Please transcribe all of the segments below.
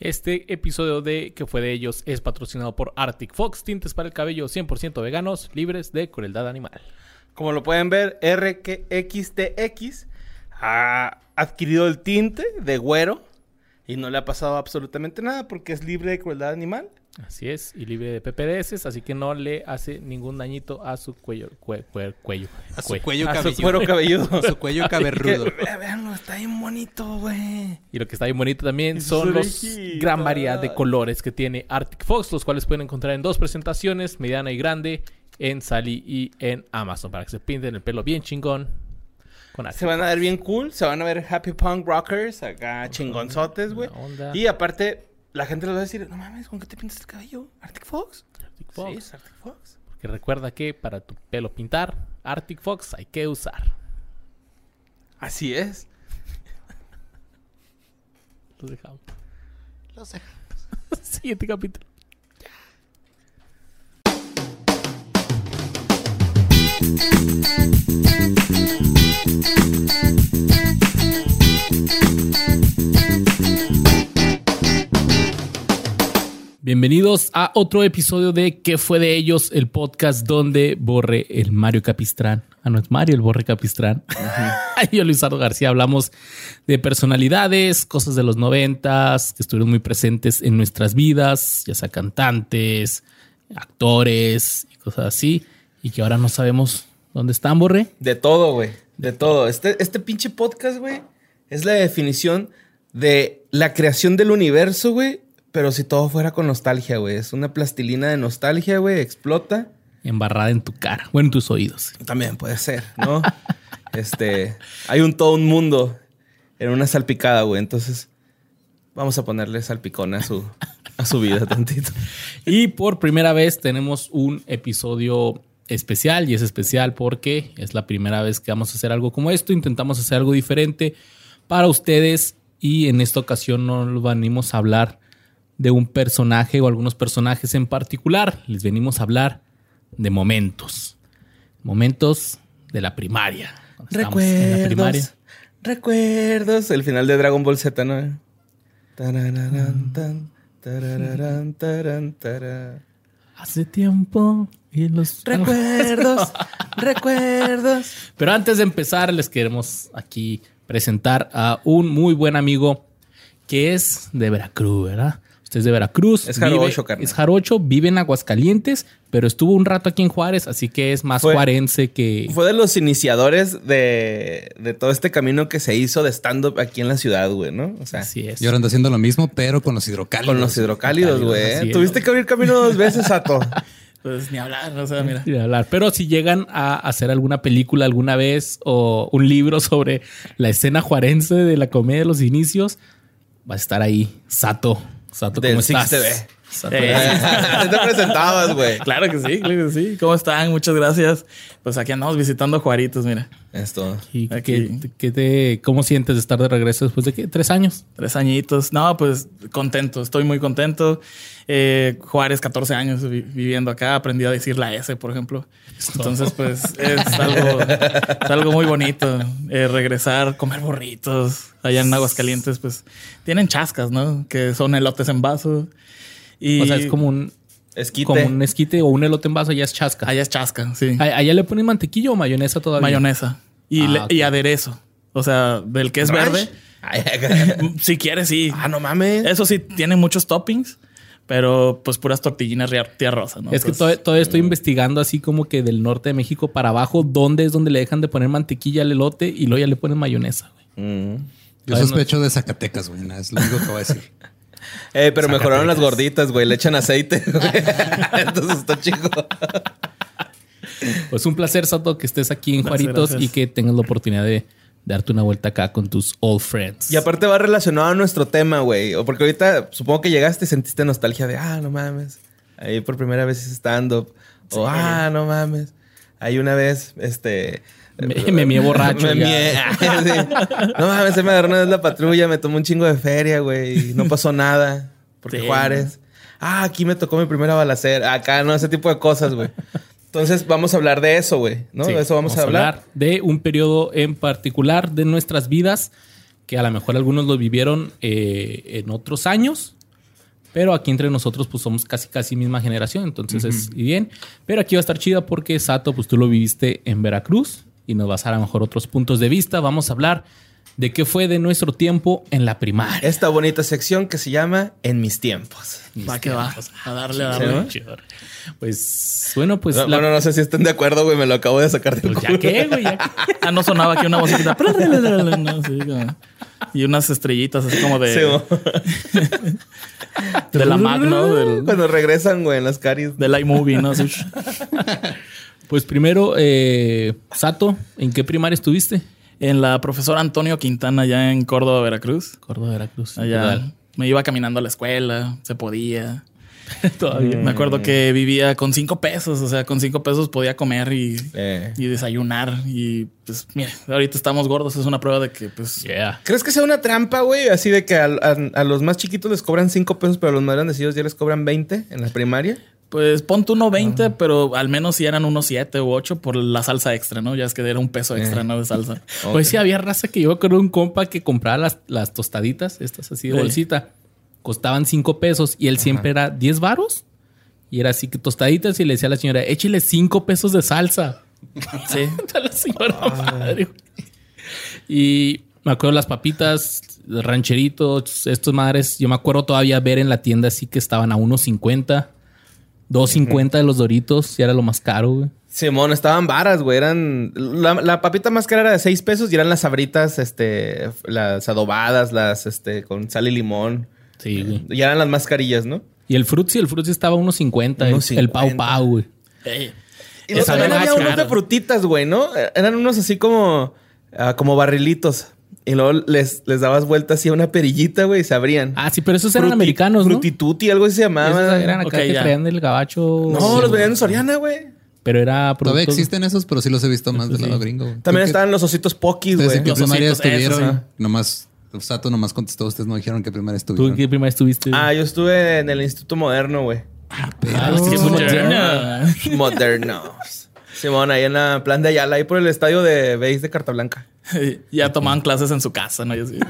Este episodio de que fue de ellos es patrocinado por Arctic Fox, tintes para el cabello 100% veganos, libres de crueldad animal. Como lo pueden ver, RXTX ha adquirido el tinte de güero y no le ha pasado absolutamente nada porque es libre de crueldad animal. Así es, y libre de PPDS, así que no le hace ningún dañito a su cuello. cue- cue- cuello A su cue- cuello A su cabelludo. cuero cabelludo. A su cuello caberrudo. Veanlo, está bien bonito, güey. Y lo que está bien bonito también son los gran variedad de colores que tiene Arctic Fox, los cuales pueden encontrar en dos presentaciones, mediana y grande, en Sally y en Amazon, para que se pinten el pelo bien chingón con Se van a ver bien cool, se van a ver happy punk rockers, acá chingonzotes, güey. Y aparte, la gente les va a decir, no mames, ¿con qué te pintas el cabello? ¿Arctic Fox? Arctic Fox. Sí, es Arctic Fox. Porque recuerda que para tu pelo pintar, Arctic Fox hay que usar. Así es. Los dejamos. Lo sé. Siguiente capítulo. Bienvenidos a otro episodio de ¿Qué fue de ellos? El podcast donde Borre el Mario Capistrán. Ah, no es Mario, el Borre Capistrán. yo, Luisardo García, hablamos de personalidades, cosas de los noventas que estuvieron muy presentes en nuestras vidas, ya sea cantantes, actores y cosas así, y que ahora no sabemos dónde están, Borre. De todo, güey. De todo. Este, este pinche podcast, güey, es la definición de la creación del universo, güey. Pero si todo fuera con nostalgia, güey. Es una plastilina de nostalgia, güey. Explota. Embarrada en tu cara, o en tus oídos. También puede ser, ¿no? este. Hay un todo un mundo en una salpicada, güey. Entonces, vamos a ponerle salpicón a su, a su vida tantito. Y por primera vez tenemos un episodio especial y es especial porque es la primera vez que vamos a hacer algo como esto. Intentamos hacer algo diferente para ustedes y en esta ocasión no nos venimos a hablar de un personaje o algunos personajes en particular. Les venimos a hablar de momentos. Momentos de la primaria. La. Recuerdos. Recuerdos. El final de Dragon Ball Z, ¿no? Tan, tarán, tará. Hace tiempo y los Recuerdos, recuerdos. Pero antes de empezar, les queremos aquí presentar a un muy buen amigo que es de Veracruz, ¿verdad? Usted es de Veracruz. Es vive- jarocho, carnal. Es jarocho, vive en Aguascalientes, pero estuvo un rato aquí en Juárez, así que es más Fue- juarense que... Fue de los iniciadores de, de todo este camino que se hizo de stand-up aquí en la ciudad, güey, ¿no? O sea, Así es. Y ahora anda haciendo lo mismo, pero con los hidrocálidos. con los hidrocálidos, güey. Tuviste que abrir camino dos veces, Sato. Pues ni hablar, o sea, mira. Ni hablar. Pero si llegan a hacer alguna película alguna vez o un libro sobre la escena juarense de la comedia de los inicios, va a estar ahí. Sato. Sato, Del ¿cómo Six estás? TV. Eh, te presentabas, güey. Claro que sí, claro que sí. ¿Cómo están? Muchas gracias. Pues aquí andamos visitando Juaritos, mira. Esto. ¿Y qué- Aquí. qué te- ¿Cómo sientes de estar de regreso después de qué? ¿Tres años? Tres añitos. No, pues contento, estoy muy contento. Eh, Juárez, 14 años vi- viviendo acá, aprendí a decir la S, por ejemplo. Entonces, pues es algo, es algo muy bonito. Eh, regresar, comer burritos. Allá en Aguascalientes, pues tienen chascas, ¿no? Que son elotes en vaso. Y O sea, es como un, Esquite. como un esquite o un elote en vaso, ya es chasca. Allá es chasca, sí. ¿A- ¿Allá le ponen mantequilla o mayonesa todavía? Mayonesa. Y, Ah, le- y aderezo. O sea, del que es Ranch. verde. Si quieres, sí. ah, no mames. Eso sí, tiene muchos toppings, pero pues puras tortillinas tía rosa, ¿no? Es que todavía, todavía estoy investigando así como que del norte de México para abajo, dónde es donde le dejan de poner mantequilla al elote y luego ya le ponen mayonesa. güey. Mm. Yo sospecho de Zacatecas, güey. Es lo único que voy a decir. Eh, pero mejoraron las gorditas, güey. Le echan aceite. güey. Entonces está chico. Pues un placer, Sato, que estés aquí en Gracias, Juaritos gracias. y que tengas la oportunidad de darte una vuelta acá con tus old friends. Y aparte va relacionado a nuestro tema, güey. O porque ahorita supongo que llegaste y sentiste nostalgia de, ah, no mames. Ahí por primera vez hice stand-up. O, ah, no mames. Ahí una vez, este... Me- me mié borracho Me mié. Sí. No mames, se me agarró una vez la patrulla, me tomó un chingo de feria, güey. Y no pasó nada. Porque Sí. Juárez. Ah, aquí me tocó mi primera balacera. Acá, no, ese tipo de cosas, güey. Entonces vamos a hablar de eso, güey. ¿No? Sí, de eso vamos, a hablar. de un periodo en particular de nuestras vidas que a lo mejor algunos lo vivieron eh, en otros años Pero aquí entre nosotros, pues somos casi, casi misma generación. Entonces es y bien. Pero aquí va a estar chida porque Sato, pues tú lo viviste en Veracruz y nos vas a dar a lo mejor otros puntos de vista. Vamos a hablar de qué fue de nuestro tiempo en la primaria. Esta bonita sección que se llama En mis tiempos. Va que va. A darle, a ¿Sí, darle. no? Pues bueno, pues No, la- Bueno, no sé si estén de acuerdo, güey. Me lo acabo de sacar del pues ya culo. qué, güey, ya qué. Ah, no sonaba aquí una musiquita. No, sí, como- y unas estrellitas así como de, Sí, de la Mac, ¿no? Del, Cuando regresan, güey, en las caries. del iMovie, ¿no? Así. Pues primero, eh, Sato, ¿en qué primaria estuviste? En la profesora Antonio Quintana, allá en Córdoba, Veracruz. Córdoba, Veracruz. Allá me iba caminando a la escuela, se podía. Todavía. Me acuerdo que vivía con cinco pesos, o sea, con cinco pesos podía comer y, Eh. y desayunar. Y pues, mira, ahorita estamos gordos, es una prueba de que, pues, Yeah. ¿Crees que sea una trampa, güey? Así de que a, a- a los más chiquitos les cobran 5 pesos, pero a los más grandecidos ya les cobran 20 en la primaria. Pues pon tú uno 20, Ah. pero al menos si eran unos 7 u 8 por la salsa extra, ¿no? Ya es que era un peso extra, Eh. ¿no? De salsa. Pues sí, había raza que yo creo un compa que compraba las, las tostaditas, estas así de Sí. bolsita. Costaban cinco pesos y él siempre era 10 varos. Y era así que tostaditas y le decía a la señora, échale cinco pesos de salsa. Sí. A la señora madre. Y me acuerdo las papitas, rancheritos, estos madres. Yo me acuerdo todavía ver en la tienda así que estaban a 1.50, 2.50 de los doritos. Y era lo más caro, güey. Simón, estaban varas, güey. Eran. La, la papita más cara era de 6 pesos y eran las sabritas, este, las adobadas, las, este, con sal y limón. Sí, güey. Y eran las más carillas, ¿no? Y el Fruitsy, el Fruitsy estaba a 1.50. el- 1.50. El Pau Pau, güey. Ey. Y Esa también había unos de frutitas, güey, ¿no? Eran unos así como, ah, como barrilitos. Y luego les, les dabas vuelta así a una perillita, güey, y se abrían. Ah, sí, pero esos eran Fruti- americanos, ¿no? Frutituti, algo así se llamaba. Esos eran acá que ya. traían del gabacho. No, los venían en Soriana, güey. Pero era Todavía productos- existen esos, pero sí los he visto más del lado gringo. güey. También ¿Tú estaban los ositos pokis, ¿Ustedes güey. Los primaria estuvieron? ajá. Nomás, Sato nomás contestó. Ustedes no dijeron qué primaria ¿Tú en estuvieron. qué primaria estuviste? güey? Ah, yo estuve en el Instituto Moderno, güey. Ah, Qué sí, moderna. Modernos. Simón, ahí en la plan de Ayala, ahí por el estadio de Beis de Carta Blanca. ya tomaban clases en su casa, ¿no? Y así.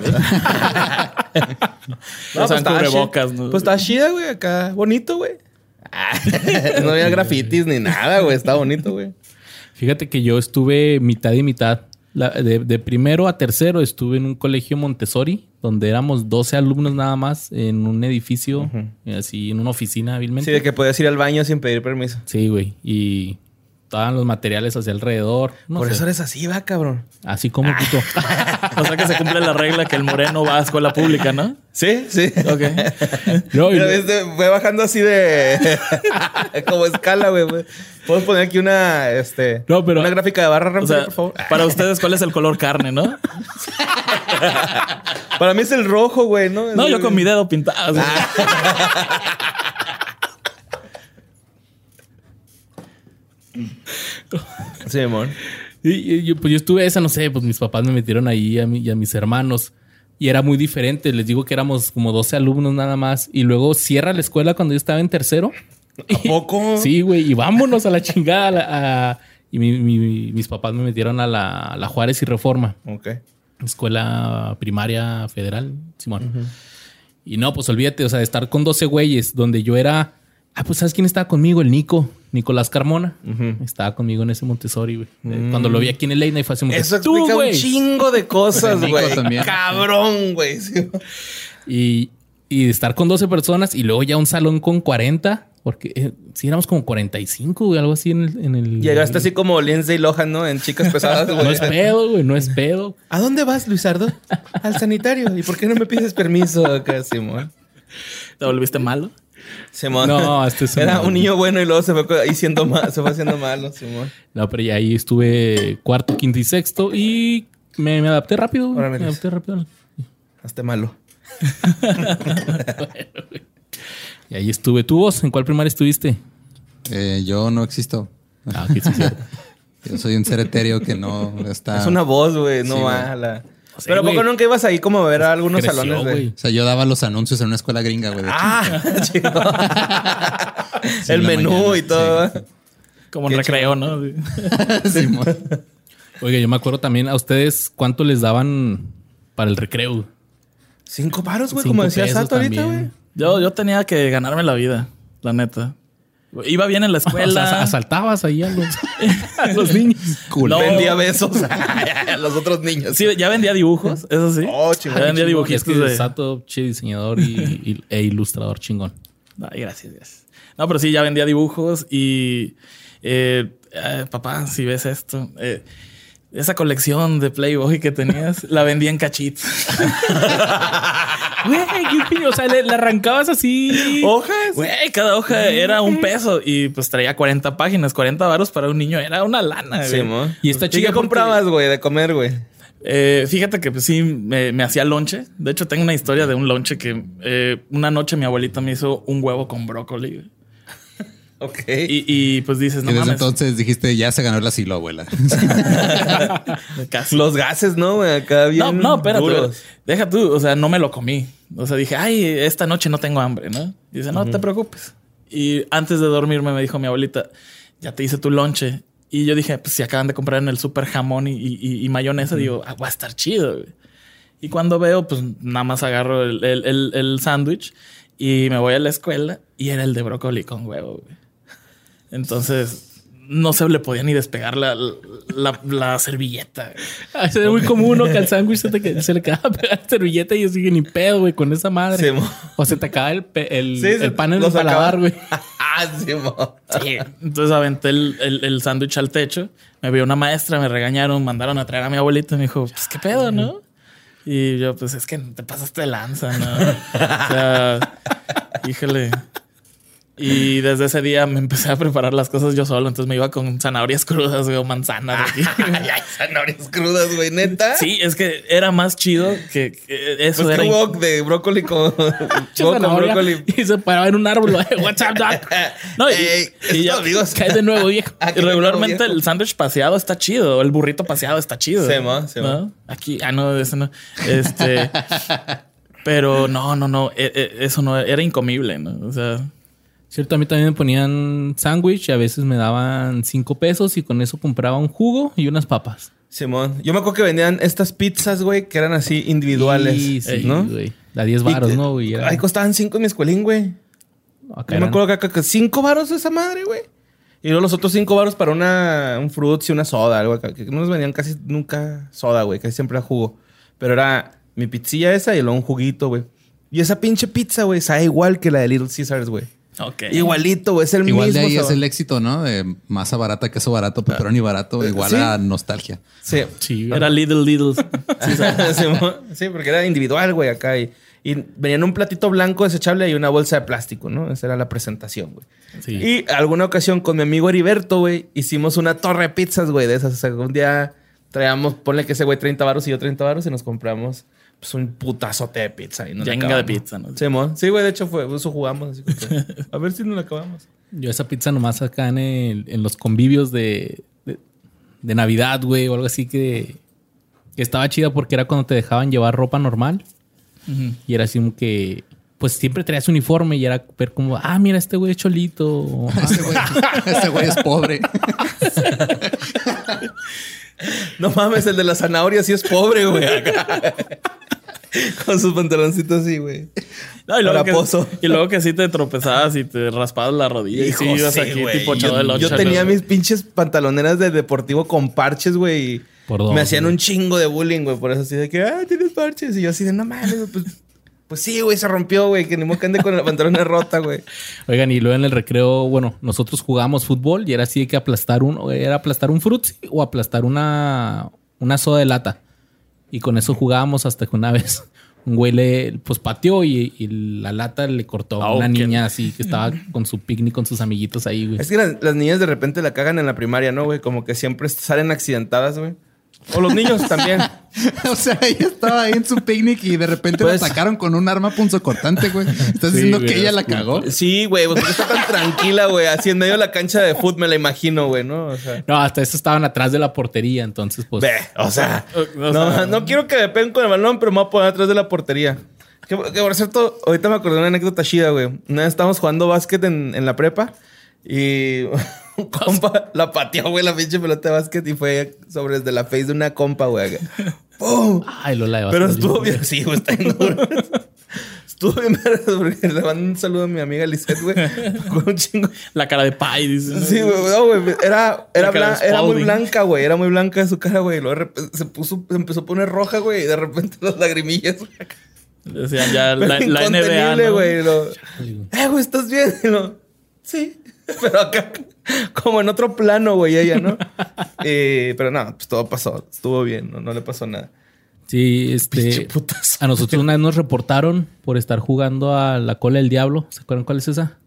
No, Usaban estaba cubrebocas, chi- ¿no? Pues está chida, güey, acá. Bonito, güey. Ah, no había grafitis ni nada, güey. Está bonito, güey. Fíjate que yo estuve mitad y mitad. La- de, de primero a tercero estuve en un colegio Montessori, donde éramos 12 alumnos nada más en un edificio, así en una oficina hábilmente. Sí, de que podías ir al baño sin pedir permiso. Sí, güey. Y estaban los materiales hacia alrededor. No por sé. eso eres así, va, cabrón. Así como puto. O sea que se cumple la regla que el moreno va a escuela pública, ¿no? Sí, sí. Ok. No, y Mira, lo- ves, fue bajando así de. como escala, güey. ¿Puedes poner aquí una. Este, No, pero- Una gráfica de barra, O Ramsey, sea, por favor? para ustedes, ¿cuál es el color carne, no? Para mí es el rojo, güey, ¿no? No, yo con mi dedo pintado. Sí, amor. Y, y yo, pues yo estuve esa, no sé, pues mis papás me metieron ahí a mí y a mis hermanos. Y era muy diferente. Les digo que éramos como 12 alumnos nada más. Y luego cierra la escuela cuando yo estaba en tercero. ¿A poco? Sí, güey. Y vámonos a la chingada. a la- a- y mi- mi- mis papás me metieron a la, a la Juárez y Reforma. Ok. Escuela primaria federal, Simón. Y no, pues olvídate, o sea, de estar con 12 güeyes, donde yo era. Ah, pues ¿sabes quién estaba conmigo? El Nico, Nicolás Carmona. Estaba conmigo en ese Montessori, güey. Eh, Cuando lo vi aquí en el Lane, fue así Eso "Tú, explica un güey". chingo de cosas, güey. Cabrón, güey. Sí. Y, y estar con 12 personas y luego ya un salón con 40, porque eh, sí éramos como 45, güey, algo así en el. en el- Llegaste así como Lindsay Lohan, ¿no? En Chicas Pesadas, güey. No es pedo, güey, no es pedo. ¿A dónde vas, Luisardo? Al sanitario. ¿Y por qué no me pides permiso acá, Simón? ¿Te volviste malo? Simón. No, este es Era un- niño bueno y luego se fue mal, se fue haciendo malo, Simón. No, pero ya ahí estuve cuarto, quinto y sexto y me, me adapté rápido. Órale. Me adapté rápido. Hazte malo. Y ahí estuve. ¿Tú vos? ¿En cuál primaria estuviste? Eh, yo no existo. Ah, sí, sí. Yo soy un ser etéreo que no está. Es una voz, güey, no Sí, va güey. Sí, Pero ¿a poco güey. nunca ibas ahí como a ver a algunos Creció, salones de... güey. O sea, yo daba los anuncios en una escuela gringa, güey. de Ah, chido. Sí, El en la menú mañana, y todo. Como en recreo, ¿no? Sí. Simón. Oiga, yo me acuerdo también a ustedes cuánto les daban para el recreo. Cinco paros, güey, Cinco como decía pesos Sato ahorita, también. güey. Yo, yo tenía que ganarme la vida, la neta. Iba bien en la O sea, escuela. asaltabas ahí a los, a los niños. No. Vendía besos a los otros niños. Sí, ya vendía dibujos, eso sí. Oh, chingón, ya vendía es dibujitos que de... Sato, che, diseñador y, y- e ilustrador chingón. Ay, gracias, gracias. No, pero sí, ya vendía dibujos y... eh, eh, papá, si ves esto... eh, esa colección de Playboy que tenías, la vendía en cachitos. Güey, qué piño. O sea, le, le arrancabas así. ¿Hojas? Güey, cada hoja era un peso y pues traía 40 páginas, 40 varos para un niño. Era una lana. Sí, güey. mo. Y está ¿Y chido qué comprabas, güey, de comer, güey? Eh, fíjate que pues, sí, me, me hacía lonche. De hecho, tengo una historia de un lonche que eh, una noche mi abuelita me hizo un huevo con brócoli. Ok. Y, y, pues dices, no y desde mames. entonces dijiste, ya se ganó el asilo, abuela. Casi. Los gases, ¿no? Acá bien No, no, espérate. duros. Deja tú, o sea, no me lo comí. O sea, dije, ay, esta noche no tengo hambre, ¿no? Y dice, no te preocupes. Y antes de dormirme me dijo mi abuelita, ya te hice tu lonche. Y yo dije, pues si acaban de comprar en el super jamón y, y- y mayonesa, digo, ah, va a estar chido. güey". Y cuando veo, pues nada más agarro el, el, el- el sándwich y me voy a la escuela y era el de brócoli con huevo. güey. Entonces, no se le podía ni despegar la, la, la servilleta. güey. Ah, Es muy común, ¿no? Que al sándwich se, te se le acaba pegar la servilleta y yo sigue ni pedo, güey, con esa madre. Sí, o se te acaba el, el, Sí, el pan en el paladar, güey. ah, sí. Sí. Entonces aventé el, el, el sándwich al techo. Me vio una maestra, me regañaron, mandaron a traer a mi abuelita. Me dijo, pues qué pedo, ¿no? Y yo, pues es que te pasaste de lanza, ¿no? O sea, híjole. Y desde ese día me empecé a preparar las cosas yo solo. Entonces me iba con zanahorias crudas güey, o manzanas. Ay, ay, zanahorias crudas, güey, neta. Sí, es que era más chido que, que eso Pues era. wok de brócoli con, con brócoli. Y se paraba en un árbol. What's up, doc? No, y, y ya- amigos. Cae de nuevo, viejo. Ah, Y regularmente viejo. el sándwich paseado está chido, el burrito paseado está chido. Sí, mo. ¿No? Aquí, ah, no, eso no. Este, pero no, no, no, e- e- eso no era incomible, ¿no? O sea, Cierto, a mí también me ponían sándwich y a veces me daban cinco pesos y con eso compraba un jugo y unas papas. Simón. Yo me acuerdo que vendían estas pizzas, güey, que eran así individuales. Y sí, ¿no? güey. A 10 varos, Y- ¿no? güey? Era- Ahí costaban cinco en mi escuelín, güey. acá Yo me acuerdo que acá cinco varos esa madre, güey. Y luego los otros cinco varos para una, un fruits y una soda, algo. Que no nos vendían casi nunca soda, güey. Casi siempre era jugo. Pero era mi pizzilla esa y luego un juguito, güey. Y esa pinche pizza, güey, sabe igual que la de Little Caesars, güey. Ok. Igualito, güey. Es el Igual mismo de ahí es el éxito, ¿no? De masa barata, queso barato, pepperoni barato, igual sí. a nostalgia. Sí. Sí. Era Little Littles. Simón. sí, porque era individual, güey, acá. Y, y venía en un platito blanco desechable y una bolsa de plástico, ¿no? Esa era la presentación, güey. Sí. Y alguna ocasión con mi amigo Heriberto, güey, hicimos una torre de pizzas, güey, de esas. O sea, un día traíamos, ponle que ese güey 30 varos y yo 30 varos y nos compramos pues un putazote de pizza. Y la Yenga de pizza, ¿no? Simón. Sí, güey, de hecho fue, eso jugamos. Así como que, a ver si nos la acabamos. Yo esa pizza nomás acá en, el- en los convivios de, de, de Navidad, güey, o algo así que, que estaba chida porque era cuando te dejaban llevar ropa normal. Y era así como que, pues siempre traías uniforme y era ver como, ah, mira, este güey es cholito. o, "Ah, Ese güey, ese güey es pobre. No mames, el de la zanahoria sí es pobre, güey. Con sus pantaloncitos así, güey. No, y, luego que, y luego que sí te tropezabas y te raspabas la rodilla. y sí, ibas sí, aquí güey. tipo yo, del yo tenía ¿no? mis pinches pantaloneras de deportivo con parches, güey. y Por dos, Me hacían un chingo de bullying, güey. Por eso así de que, ah, tienes parches. Y yo así de, no mames, pues, pues sí, güey, se rompió, güey. Que ni modo que ande con la pantalona rota, güey. Oigan, y luego en el recreo, bueno, nosotros jugábamos fútbol y era así de que aplastar un, era aplastar un frutzi o aplastar una, una soda de lata. Y con eso jugábamos hasta que una vez un güey le, pues pateó y, y la lata le cortó a Ah, una niña así que estaba con su picnic con sus amiguitos ahí, güey. Es que las, las niñas de repente la cagan en la primaria, ¿no, güey? Como que siempre salen accidentadas, güey. O los niños también. o sea, ella estaba ahí en su picnic y de repente Pues- la atacaron con un arma punzocortante, güey. Estás Sí, diciendo güey, que ella la cagó. Sí, güey, porque está tan tranquila, güey. Así en medio de la cancha de fútbol, me la imagino, güey, ¿no? O sea. No, hasta eso estaban atrás de la portería, entonces pues... Ve, o sea, no, no quiero que me peguen con el balón, pero me voy a poner atrás de la portería. Que, que, por cierto, ahorita me acordé de una anécdota chida, güey. Una vez estábamos jugando básquet en, en la prepa y un compa la pateó, güey, la pinche pelota de básquet y fue sobre desde la face de una compa, güey. ¡Pum! Ay, Lola de Pero estuvo bien. Sí, güey, está bien duro. Estuvo bien porque le mando un saludo a mi amiga Lisette, güey. Con un chingo. La cara de pie, dice. ¿no? Sí, güey, no, güey. Era, era, blan- era muy blanca, güey. Era muy blanca su cara, güey. Luego de repente se puso, se empezó a poner roja, güey. Y de repente las lagrimillas. güey. Decían ya la, la NBA, güey. Lo, eh, güey, ¿estás bien? Y lo, sí. Pero acá, como en otro plano, güey, ella, ¿no? Eh, pero no, pues todo pasó. Estuvo bien, no, no le pasó nada. Sí, este. A nosotros una vez nos reportaron por estar jugando a la cola del diablo. ¿Se acuerdan cuál es esa?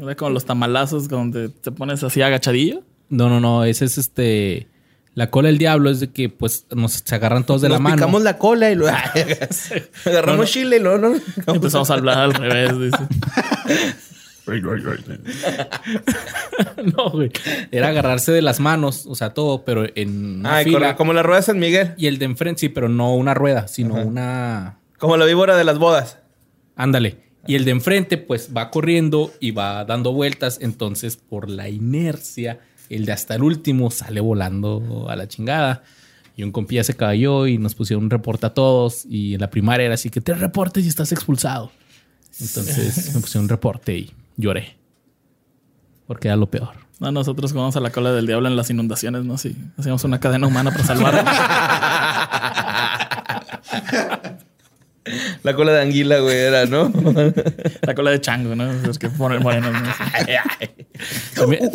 Era como los tamalazos donde te pones así agachadillo. No, no, no. Ese es este. La cola del diablo es de que pues nos se agarran todos de Nos la mano. picamos la cola y lo agarramos chile y luego no. Empezamos a hablar al revés, dice. no, güey. Era agarrarse de las manos, o sea, todo, pero en una Ay, fila. corre- como la rueda de San Miguel. Y el de enfrente, sí, pero no una rueda, sino una. Como la víbora de las bodas. Ándale. Y el de enfrente, pues va corriendo y va dando vueltas. Entonces, por la inercia, el de hasta el último sale volando a la chingada. Y un compilla se cayó y nos pusieron un reporte a todos. Y en la primaria era así que te reportes y estás expulsado. Entonces me pusieron un reporte y lloré. Porque era lo peor. No, nosotros jugamos a la cola del diablo en las inundaciones, ¿no? Sí. Hacíamos una cadena humana para salvarlo. La cola de anguila, güey, era, ¿no? la cola de chango, ¿no? Es que ponen morenos, ¿no? También,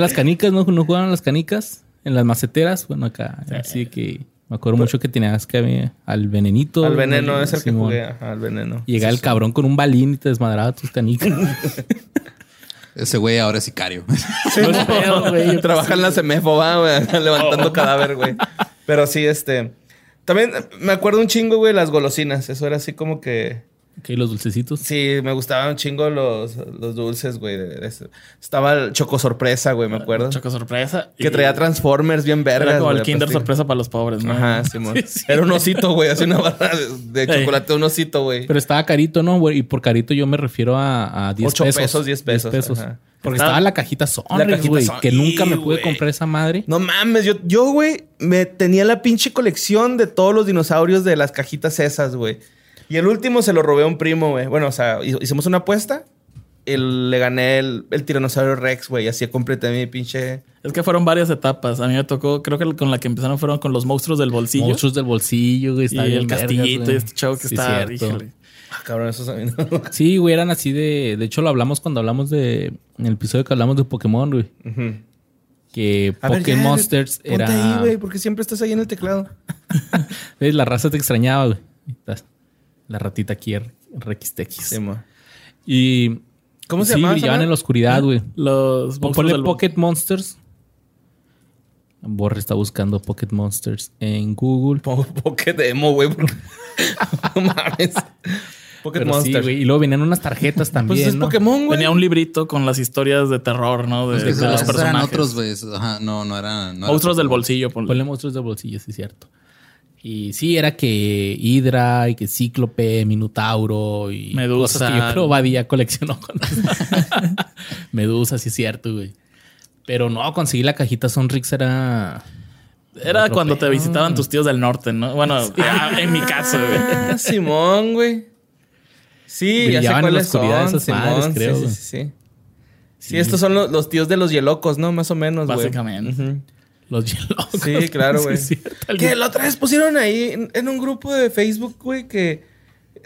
las canicas, ¿no? ¿No jugaban las canicas? En las maceteras. Bueno, acá. Así que me acuerdo mucho que tenías que ver al venenito. Al veneno es el que jugué. Ajá, al veneno. Llegaba el cabrón con un balín y te desmadraba tus canicas. Ese güey ahora es sicario. No pedo, güey. Trabaja en la semefo, va, güey, levantando cadáver, güey. Pero sí, este. También me acuerdo un chingo, güey, las golosinas. Eso era así como que. Ok, los dulcecitos. Sí, me gustaban un chingo los, los dulces, güey. Estaba el choco sorpresa, güey, me acuerdo. Choco sorpresa. que Y traía Transformers bien vergas. Era como el güey, Kinder sorpresa para los pobres, ¿no? Ajá, Simón. Era un osito, güey. Así una barra de, chocolate, un osito, güey. Pero estaba carito, ¿no? güey? Y por carito yo me refiero a, a 10 Ocho pesos. pesos, 10 pesos, ajá. Porque Estaba- estaba la cajita Sonrix, cajita güey. Son- Que nunca me Sí, pude comprar esa madre. No mames, yo, yo, güey, me tenía la pinche colección de todos los dinosaurios de las cajitas esas, güey. Y el último se lo robé a un primo, güey. Bueno, o sea, hi- hicimos una apuesta. Y le gané el, el tiranosaurio Rex, güey. Así completé mi pinche. Es que fueron varias etapas. A mí me tocó, creo que con la que empezaron fueron con los monstruos del bolsillo. Monstruos del bolsillo, güey. y Está bien el castillito y este chavo que Sí, está. Ah, cabrón, mí no. Sí, güey, eran así de. De hecho, lo hablamos cuando hablamos de. En el episodio que hablamos de Pokémon, güey. Que A ver, Pokémon ya, ponte era. ahí, güey, porque siempre estás ahí en el teclado. ¿Ves? La raza te extrañaba, güey. La ratita aquí, RXTX. Sí, y. ¿Cómo se sí, brillaban en la oscuridad, güey. Los ponle del Pocket Monsters. Borre está buscando Pocket Monsters en Google. Po- Pocket emo, güey. porque- mames. Pocket Pero sí. Y luego venían unas tarjetas también. pues es ¿no? Pokémon, güey. Tenía un librito con las historias de terror, ¿no? De, de Esos los eran personajes. otros, güey. Ajá, no, no eran. no era monstruos del Pokémon. bolsillo. ponle. Ponle monstruos de bolsillo, sí, es cierto. Y sí, era que Hydra y que Cíclope, Minotauro y Medusa. cosas que yo creo Badía coleccionó. Con... Medusa, sí es cierto, güey. Pero no, conseguir la cajita Sonrix era... Era cuando te visitaban tus tíos del norte, ¿no? Bueno, ah, en mi caso, güey. Ah, Simón, güey. Sí, ya sé Brillaban en la cuáles oscuridad son, esas madres, Simón. creo, sí, sí, sí, sí. Sí, estos son los, los tíos de los hielocos, ¿no? Más o menos, güey. Básicamente. Ujú. Los hielocos. Sí, claro, güey. Sí, que la otra vez pusieron ahí en, en un grupo de Facebook, güey, que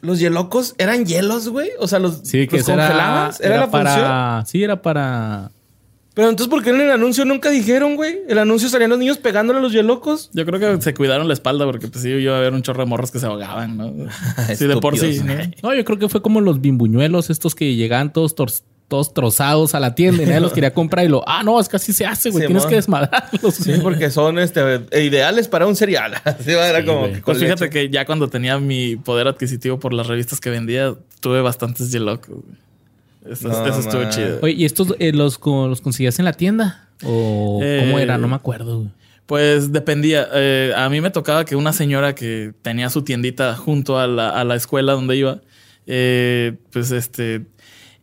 los hielocos eran hielos, güey. O sea, los, Sí, que los era, congelabas. Era, la para... función. Sí, era para... Pero entonces, ¿por qué en el anuncio nunca dijeron, güey? El anuncio salían los niños pegándole a los hielocos. Yo creo que se cuidaron la espalda porque pues sí, iba a ver un chorro de morros que se ahogaban, ¿no? Sí, de por sí. ¿no? No, yo creo que fue como los bimbuñuelos estos que llegaban todos, todos trozados a la tienda y nadie los quería comprar y lo... Ah, no, es que así se hace, güey. Sí, Tienes que desmadrarlos. Sí, porque son este, ideales para un cereal. Así va, era Sí, como que Pues fíjate leche. que ya cuando tenía mi poder adquisitivo por las revistas que vendía, tuve bastantes güey. Eso, No, eso estuvo chido. Oye, ¿y estos eh, los, los conseguías en la tienda? ¿O Eh, cómo era? No me acuerdo. güey. Pues dependía. Eh, a mí me tocaba que una señora que tenía su tiendita junto a la, a la escuela donde iba, eh, pues este,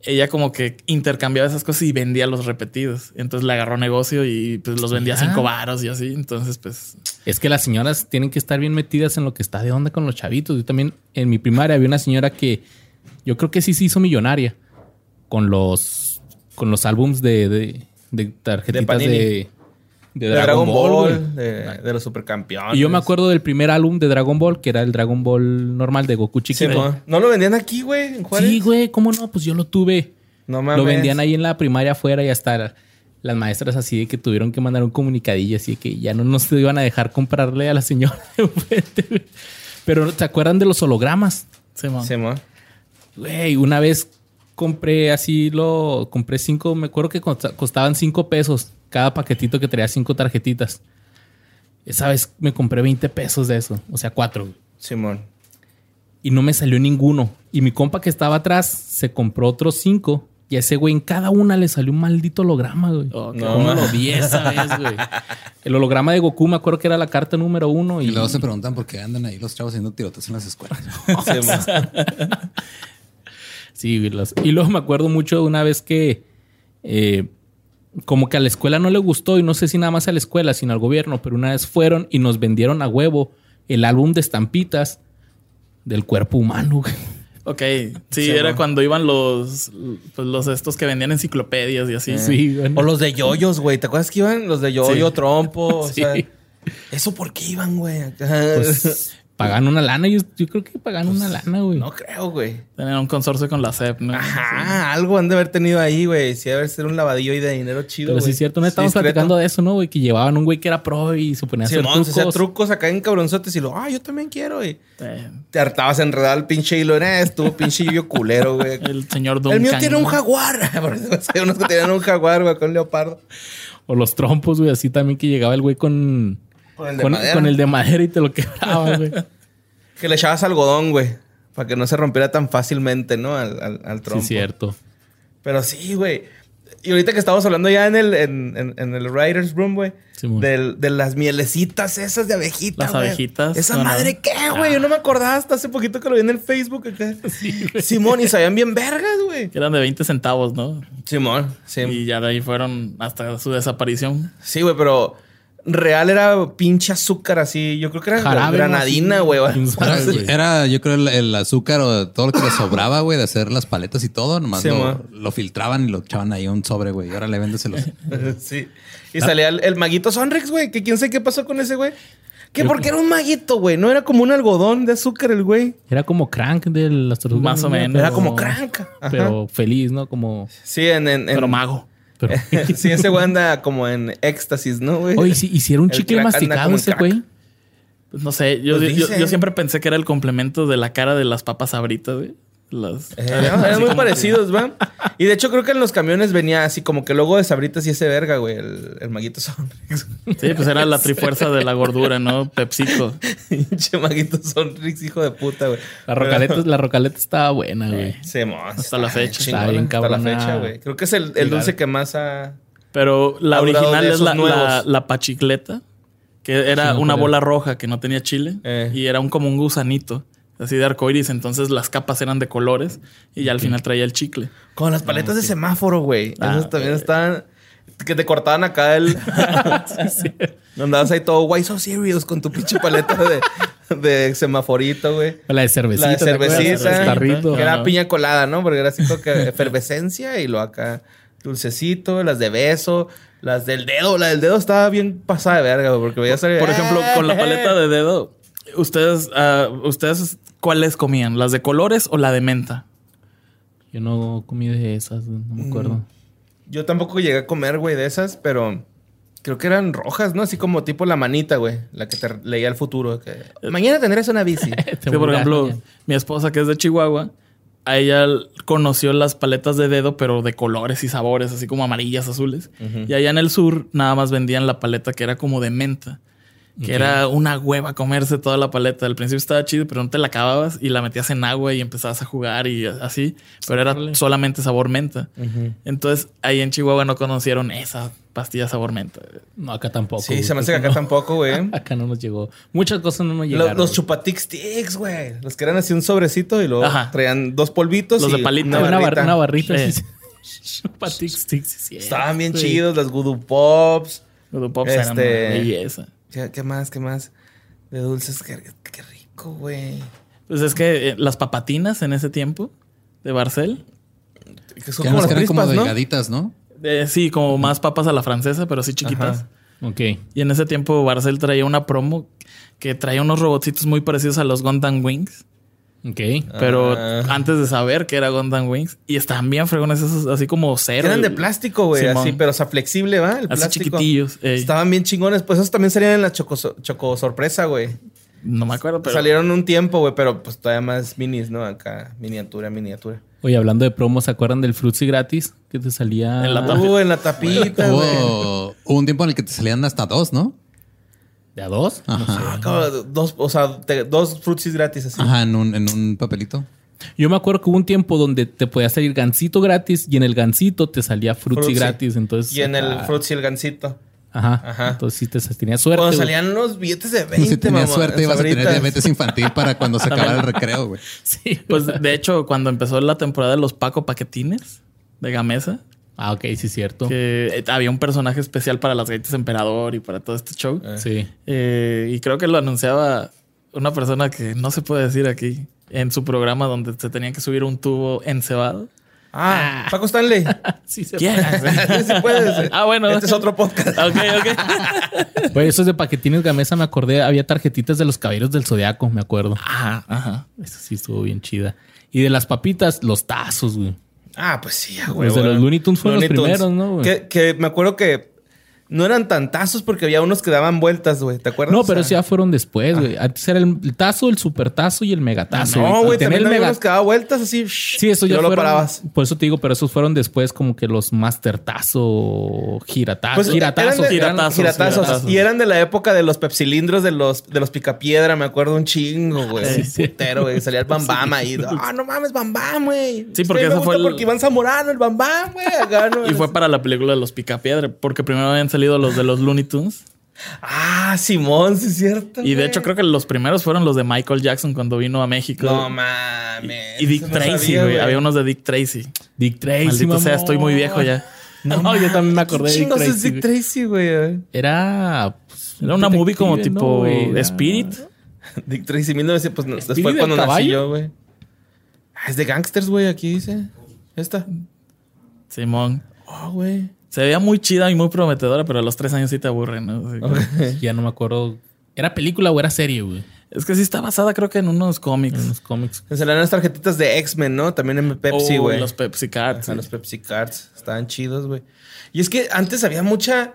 ella como que intercambiaba esas cosas y vendía los repetidos. Entonces le agarró negocio y pues los vendía a cinco varos y así. Entonces, pues Es que las señoras tienen que estar bien metidas en lo que está de onda con los chavitos. Yo también en mi primaria había una señora que yo creo que sí se hizo millonaria con los con los álbums de, de, de tarjetitas de, de De Dragon, Ball, de, de los supercampeones. Y yo me acuerdo del primer álbum de Dragon Ball, que era el Dragon Ball normal de Goku chiquito. ¿No lo vendían aquí, güey? En Juárez. Sí, güey, ¿cómo no? Pues yo lo tuve. No mames. Lo vendían ahí en la primaria afuera y hasta las maestras así de que tuvieron que mandar un comunicadillo así de que ya no nos iban a dejar comprarle a la señora enfrente. Pero ¿se acuerdan de los hologramas? sí, mo. Sí, mo. Güey, una vez compré así lo compré cinco, me acuerdo que costa- costaban cinco pesos cada paquetito que traía cinco tarjetitas. Esa vez me compré 20 pesos de eso, o sea, cuatro. Simón. Y no me salió ninguno. Y mi compa que estaba atrás se compró otros cinco. Y a ese güey en cada una le salió un maldito holograma, güey. Oh, No, ¿Cómo ma. lo vi esa vez, güey? El holograma de Goku me acuerdo que era la carta número uno. Y, Y luego se preguntan por qué andan ahí los chavos haciendo tiroteos en las escuelas. Sí, güey, los- y luego me acuerdo mucho de una vez que eh, como que a la escuela no le gustó y no sé si nada más a la escuela, sino al gobierno, pero una vez fueron y nos vendieron a huevo el álbum de estampitas del cuerpo humano, güey. Ok, sí, Sí, era cuando iban los, pues, los estos que vendían enciclopedias y así. Sí, güey. O los de yoyos, güey. ¿Te acuerdas que iban los de yoyo, Sí. trompo? O Sí. sea, ¿eso por qué iban, güey? Acá. Pues pagan una lana. Yo, yo creo que pagan una lana, güey. no creo, güey. Tenían un consorcio con la CEP, ¿no? Ajá, algo han de haber tenido ahí, güey. Sí, debe haber sido un lavadillo ahí de dinero chido, Pero sí es cierto, no estamos Discreto. platicando de eso, ¿no, güey? Que llevaban un güey que era pro y se ponía a hacer Simón, se hacía trucos. trucos acá en cabronzotes y lo, ah, yo también quiero, güey. Eh, Te hartabas enredado el pinche hilo, era estuvo pinche hilo culero, güey. el señor Duncan. El mío tiene un jaguar. Por eso, Hay unos que tenían un jaguar, güey, con leopardo. O los trompos, güey, así también que llegaba el güey con... Con el de con, madera. con el de madera y te lo quebraba, güey. Que le echabas algodón, güey. Para que no se rompiera tan fácilmente, ¿no? Al, al, al Sí, cierto. Pero sí, güey. Y ahorita que estamos hablando ya en el, en, en- en el Writer's Room, güey. Del- de las mielecitas esas de abejita, Las abejitas, ¿Esa madre qué, güey? Yo no me acordaba hasta hace poquito que lo vi en el Facebook acá. Simón, y sabían bien vergas, güey. Que eran de 20 centavos, ¿no? Simón, sí. Y ya de ahí fueron hasta su desaparición. Sí, güey, pero real era pinche azúcar así. Yo creo que era Jarabe, granadina, güey. Sabe, Era, yo creo, el, el azúcar o todo lo que le sobraba, güey, de hacer las paletas y todo. Nomás Sí, lo, filtraban y lo echaban ahí a un sobre, güey. Y ahora le véndeselos. sí. Y salía el, el maguito Sonrix, güey. Que quién sé qué pasó con ese güey. Que porque era un maguito, güey. No era como un algodón de azúcar el güey. Era como crank de las tortugas. Más o menos. pero- Era como crank. Ajá. Pero feliz, ¿no? Como... Sí, en... en, en- Pero mago. Pero... sí, ese güey anda como en éxtasis, ¿no, güey? Oye, si hiciera un chicle masticado ese güey. Pues no sé, yo, Pues yo, yo siempre pensé que era el complemento de la cara de las papas sabritas, güey. Las... Eh, eran muy parecidos, ¿va? Y de hecho creo que en los camiones venía así como que logo de sabritas y ese verga, güey. El, el maguito Sonrix. Sí, pues era la trifuerza de la gordura, ¿no? Pepsico. Pinche maguito Sonrix, hijo de puta, güey. La rocaleta, la rocaleta estaba buena, güey. Sí, mo, Hasta la fecha. chingona, Está bien Hasta la fecha, güey. Creo que es el, el dulce que más ha... Pero la Ha original es la, la, la pachicleta, que era Sí, no una bola roja que no tenía chile Eh. y era un, como un gusanito, así de arcoiris. Entonces las capas eran de colores y ya al final traía el chicle. Con las paletas de semáforo, güey. Ah, Esos también ok. estaban... Que te cortaban acá el... Andabas ahí todo, why so serious con tu pinche paleta de, de semaforito, güey. La de cervecita. La de cervecita. Tarrito. Que era piña colada, ¿no? Porque era así como que efervescencia y lo acá dulcecito, las de beso, las del dedo. La del dedo estaba bien pasada de verga, porque veía salir. Por ejemplo, con la paleta de dedo, ustedes, ah, ustedes ¿cuáles comían? ¿Las de colores o la de menta? Yo no comí de esas, no me acuerdo. Yo tampoco llegué a comer, güey, de esas, pero creo que eran rojas, ¿no? Así como tipo la manita, güey, la que te leía el futuro. Que mañana tendrás una bici. Sí, por ejemplo, mi esposa que es de Chihuahua, a ella conoció las paletas de dedo, pero de colores y sabores, así como amarillas, azules. Y allá en el sur nada más vendían la paleta que era como de menta. Que era una hueva comerse toda la paleta. Al principio estaba chido, pero no te la acababas y la metías en agua y empezabas a jugar y así. Pero era solamente sabor menta. Entonces ahí en Chihuahua no conocieron esa pastilla sabor menta. No, acá tampoco. Sí, güey, se me hace que acá no- tampoco, güey. Acá no nos llegó. Muchas cosas no nos Los, llegaron. los güey. chupatix sticks, güey. Los que eran así un sobrecito y luego Ajá. traían dos polvitos. Los y de palito. Una una, bar- barrita. una barrita. Sí. Chupatix, sticks, sí. Estaban bien Sí. chidos, los Voodoo Pops. Los Pops eran una Este- belleza. ¿Qué, qué más? ¿Qué más? De dulces, qué, qué rico, güey. Pues es que eh, las papatinas en ese tiempo de Barcel, Que son Que como las que eran como crispas, ¿no? delgaditas, ¿no? eh, sí, como más papas a la francesa, pero sí chiquitas. Ajá. Ok. Y en ese tiempo Barcel traía una promo que traía unos robotcitos muy parecidos a los Gundam Wings. Ok. Pero Ah. antes de saber que era Gundam Wings, y estaban bien fregones esos, así como cero. eran de plástico, güey, así, pero o sea, flexible, ¿va? El Así plástico. chiquitillos. ey. Estaban bien chingones. Pues esos también salían en la choco, choco sorpresa, güey. No me acuerdo, pero. Salieron un tiempo, güey, pero pues todavía más minis, ¿no? Acá, miniatura, miniatura. Oye, hablando de promos, ¿se acuerdan del Fruitsy gratis? Que te salía. En la tapa. Uh, en la tapita, güey. Hubo un tiempo en el que te salían hasta dos, ¿no? ¿De a dos? Ah, cabrón, dos, o sea, te- dos frutsis gratis así. Ajá, en un, en un papelito. Yo me acuerdo que hubo un tiempo donde te podía salir gansito gratis y en el gansito te salía Fruitsy Fruitsy. gratis. Entonces, Y en el ah, frutsi el gansito. Ajá. Ajá. Entonces sí te tenías suerte. Cuando güey. salían unos billetes de 20, si tenías mamá, suerte, ibas a tener diabetes infantil para cuando se acabara el recreo, güey. Sí. Pues de hecho, cuando empezó la temporada de los Paco Paquetines de Gamesa, Ah, ok, sí, es cierto. que eh, había un personaje especial para las galletas emperador y para todo este show. Sí. Eh, y creo que lo anunciaba una persona que no se puede decir aquí en su programa donde se tenía que subir un tubo encebado. Ah, Paco Stanley. Sí, se ¿Quién? Sí puede. Ah, bueno. Este es otro podcast. Ok, ok. Pues esos de paquetines gamesa me acordé, había tarjetitas de los caballeros del zodiaco, me acuerdo. Ajá, ajá. Eso sí estuvo bien chida. Y de las papitas, los tazos, güey. Ah, pues sí, güey. Los de los Looney Tunes fueron los Looney Tunes. primeros, ¿no, güey? Que, que me acuerdo que no eran tantazos porque había unos que daban vueltas, güey. ¿Te acuerdas? No, O pero sea, ya fueron después, güey. Antes era el, tazo, el supertazo y el megatazo. No, güey, Tenía también el había mega- unos que daban vueltas así. Sí, eso ya no lo parabas. Por eso te digo, pero esos fueron después como que los master tazo, giratazo, Pues giratazos. eran de- giratazos, giratazos. giratazos. Y eran de la época de los pepsilindros de los, de los picapiedra, me acuerdo un chingo, güey. Sí, sí. putero, güey. Salía el Bam Bam ahí. Ah, no mames, Bam Bam, güey. Sí, porque me gusta fue el- porque Iván Zamorano, el Bam Bam, güey. acá, ¿no? Y fue para la película de los Picapiedra, porque primero habían salido los de los Looney Tunes. Ah, Simón, sí es cierto. Y de güey. hecho, creo que los primeros fueron los de Michael Jackson cuando vino a México. No mames. y Dick Tracy, sabía, güey. Había unos de Dick Tracy. Dick Tracy. Maldito sea, estoy muy viejo ya. No, yo también me acordé de Dick Tracy. es Dick. Tracy, güey? Era. pues, Era una movie como tipo ¿no? Era- Spirit. Dick Tracy, 1900, pues ¿Speedy después cuando nací yo, güey. Ah, es de gangsters, güey, aquí dice. Esta. Simón. Oh, güey. Se veía muy chida y muy prometedora, pero a los tres años sí te aburren, ¿no? Así que- Ya no me acuerdo. ¿Era película o era serie, güey? Es que sí está basada, creo que en unos cómics. En los cómics. Salían las tarjetitas de X-Men, ¿no? También en Pepsi, Oh, güey. Los Pepsi Cards. Ajá, los Pepsi Cards. Estaban chidos, güey. Y es que antes había mucha...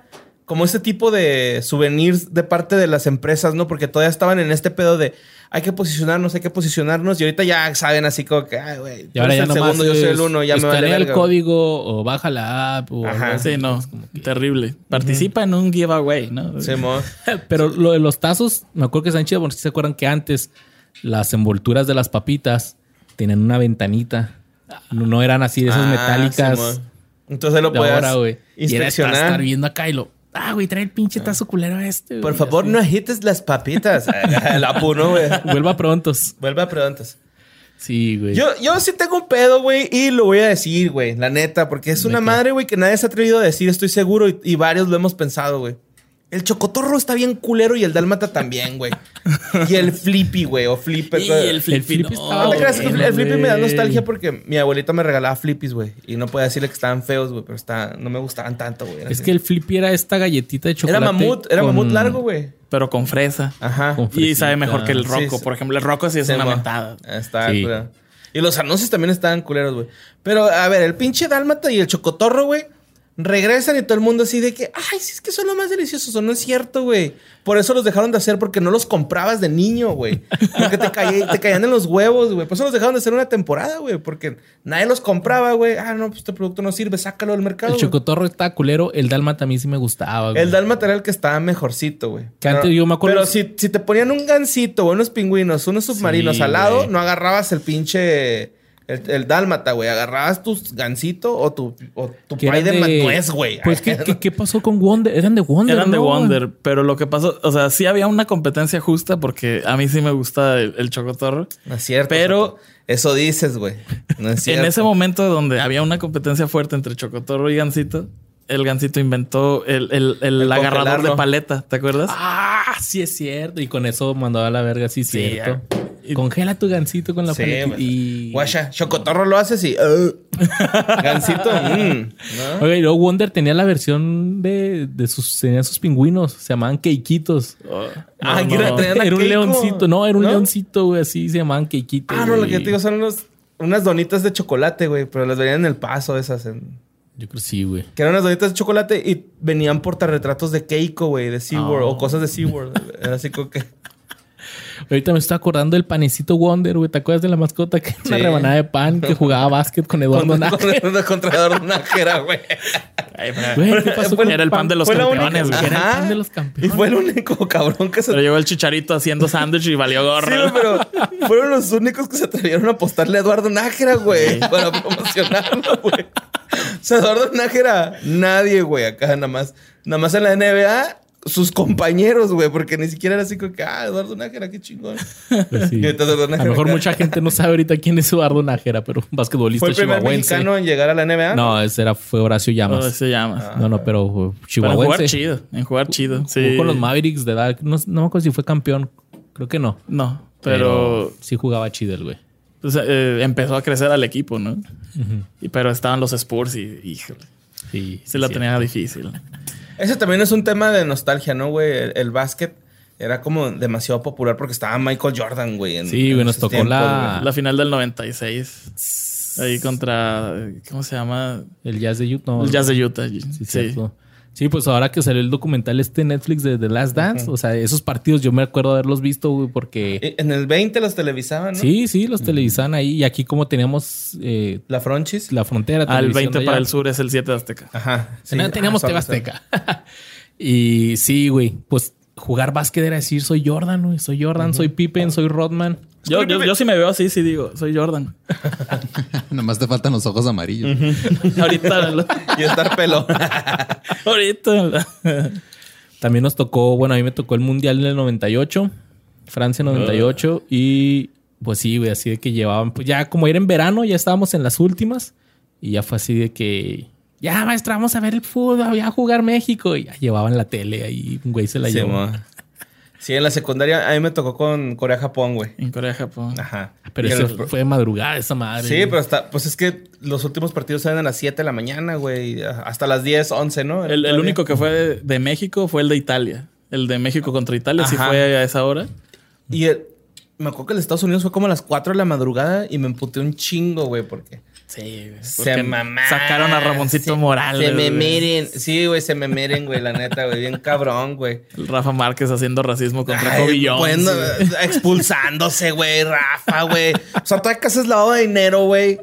Como ese tipo de souvenirs de parte de las empresas, ¿no? Porque todavía estaban en este pedo de... Hay que posicionarnos, hay que posicionarnos. Y ahorita ya saben así como que... Ay, güey. Y tú ahora eres ya el segundo, yo soy el uno. Ya me vale el código o baja la app o Ajá. Sí, no. Terrible. Participa en un giveaway, ¿no? Simón. Pero lo de los tazos, me acuerdo que están chidos porque se acuerdan que antes las envolturas de las papitas tenían una ventanita. No, no eran así de esas Ah, metálicas Simón. Entonces lo puedes ahora, güey. Y era estar viendo acá y lo... Ah, güey, trae el pinche tazo culero este. güey. Por favor, Así. no agites las papitas. El apu, ¿no, güey? Vuelva prontos. Vuelve a preguntas. Sí, güey. Yo, yo sí tengo un pedo, güey, y lo voy a decir, güey, la neta, porque es ¿De una qué? madre, güey, que nadie se ha atrevido a decir, estoy seguro, y, y varios lo hemos pensado, güey. El chocotorro está bien culero y el dálmata también, güey. y el flippy, güey, o flipper. Y el flippy, flippy no, estaba No te creas, el, el flippy me da nostalgia porque mi abuelita me regalaba flippies, güey. Y no puedo decirle que estaban feos, güey, pero está, no me gustaban tanto, güey. Era Es así. que el flippy era esta galletita de Era chocolate. mamut, era con- mamut largo, güey. Pero con fresa. Ajá. Con Y sabe mejor que el roco. sí. Por ejemplo, el roco sí es una mentada. Está Sí. Y los anuncios también estaban culeros, güey. Pero, a ver, el pinche dálmata y el chocotorro, güey. Regresan y todo el mundo así de que, ay, sí, es que son los más deliciosos. O no es cierto, güey. Por eso los dejaron de hacer porque no los comprabas de niño, güey. Porque te, caí- te caían en los huevos, güey. Por eso los dejaron de hacer una temporada, güey. Porque nadie los compraba, güey. Ah, no, pues este producto no sirve, sácalo del mercado. El chocotorro está culero. El dálmata a mí sí me gustaba, güey. El Dalma era el que estaba mejorcito, güey. Que antes yo me acuerdo- Pero si, si te ponían un gancito o unos pingüinos, unos submarinos Sí, al lado, no agarrabas el pinche. El, el dálmata, güey. Agarrabas tu gancito o tu, o tu pay de güey. Pues, ¿qué, qué, qué pasó con Wonder? Eran de Wonder, Eran de. Wonder, pero lo que pasó, o sea, sí había una competencia justa porque a mí sí me gusta el, el chocotorro. No es cierto. Pero-. Eso dices, güey. No es cierto. En ese momento donde había una competencia fuerte entre chocotorro y gansito, el gansito inventó el, el- el El agarrador congelarlo. de paleta, ¿te acuerdas? Ah, sí es cierto. Y con eso mandó a la verga, sí, Sí, cierto. ya. Congela tu gancito con la Sí, paleta güey. y... Guacha, chocotorro lo haces y. uh, gancito. mm, ¿no? Oiga, y luego Wonder tenía la versión de, de sus... Tenían sus pingüinos. Se llamaban queiquitos. Ah, No, era- un leoncito. No, era un leoncito, güey. Así se llamaban queiquitos. Ah, no, lo que te digo son unos, unas donitas de chocolate, güey. Pero las venían en el paso esas. en- Yo creo que sí, güey. Que eran unas donitas de chocolate y venían portarretratos de Keiko, güey, de SeaWorld Oh. o cosas de SeaWorld. Era así como que. Ahorita me estoy acordando del panecito Wonder, güey. ¿Te acuerdas de la mascota que era una Sí. rebanada de pan que jugaba básquet con Eduardo Nájera? con, contra Eduardo Nájera, güey. Ay, pero- Güey, ¿qué pasó Fue- con Era el pan de los campeones, güey. Era el pan de los Y campeones. fue el único cabrón que se. Pero llegó el chicharito haciendo sándwich y valió Sí, gorro. pero fueron los únicos que se atrevieron a apostarle a Eduardo Nájera, güey, para promocionarlo, güey. O sea, Eduardo Nájera, nadie, güey, acá nada más. Nada más en la NBA, sus compañeros, güey, porque ni siquiera era así como que, ah, Eduardo Nájera, qué chingón. Pues sí. A lo mejor acá. mucha gente no sabe ahorita quién es Eduardo Nájera, pero basquetbolista Fue el primer chihuahuense. mexicano en llegar a la NBA. No, ese era, fue Horacio Llamas. se llama. No, no, pero fue Pero en jugar chihuahuense. chido. En jugar chido. Sí. Jugó con los Mavericks de edad. No, no me acuerdo si fue campeón. Creo que no. No, pero, sí jugaba chido el güey. pues, eh, empezó a crecer al equipo, ¿no? y, pero estaban los Spurs y, híjole, Sí, se la sí. tenía difícil. Ese también es un tema de nostalgia, ¿no, güey? El, el básquet era como demasiado popular porque estaba Michael Jordan, güey. en- Sí, güey, nos tocó la- güey. La final del 96. Ahí contra, ¿cómo se llama? El Jazz de Utah. El Jazz de Utah. Sí, Sí, cierto. Sí, pues ahora que salió el documental este Netflix de The Last Dance, o sea, esos partidos yo me acuerdo haberlos visto, güey, porque... En el 20 los televisaban, ¿no? Sí, sí, los televisaban ahí. Y aquí como teníamos eh, La Fronchis. la frontera... Al televisión 20 de para allá. el sur es el 7 de Azteca. Ajá. sí. No, teníamos Ah, TV Azteca. y sí, güey, pues jugar básquet era decir, soy Jordan, güey, soy Jordan, soy Pippen, soy Rodman. Yo, yo, yo sí me veo así, sí digo, soy Jordan. Nomás te faltan los ojos amarillos. ahorita. Y estar pelo. ahorita. También nos tocó, bueno, a mí me tocó el Mundial del 98, Francia 98, y pues sí, güey, así de que llevaban, pues ya como era en verano, ya estábamos en las últimas, y ya fue así de que, ya maestra, vamos a ver el fútbol, ya a jugar México, y ya llevaban la tele ahí, un güey se la Sí, llevó. Sí, en la secundaria a mí me tocó con Corea-Japón, güey. En Corea, Japón. Ajá. Pero ese los- fue de madrugada esa madre. Sí, güey. pero hasta, pues es que los últimos partidos eran a las 7 de la mañana, güey. Hasta las 10, 11, ¿no? El, único que fue de, de México fue el de Italia. El de México contra Italia sí Ajá. fue a esa hora. Y el- me acuerdo que el de Estados Unidos fue como a las 4 de la madrugada y me emputé un chingo, güey, porque Sí, se mamaron. Sacaron a Ramoncito Se- Morales. Se me güey. miren. Sí, güey, se me miren, güey, la neta, güey. Bien cabrón, güey. Rafa Márquez haciendo racismo contra poniendo- güey. expulsándose, güey, Rafa, güey. O sea, todavía que haces lavado de dinero, güey.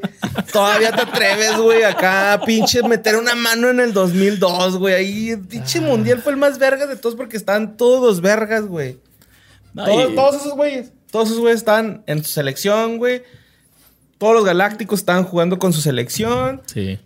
Todavía te atreves, güey, acá, pinche, meter una mano en el 2002, güey. Ahí, el pinche mundial fue el más vergas de todos porque estaban todos vergas, güey. No, Todos, y- todos esos güeyes. Todos esos güeyes están en su selección, güey. Todos los galácticos estaban jugando con su selección. Sí.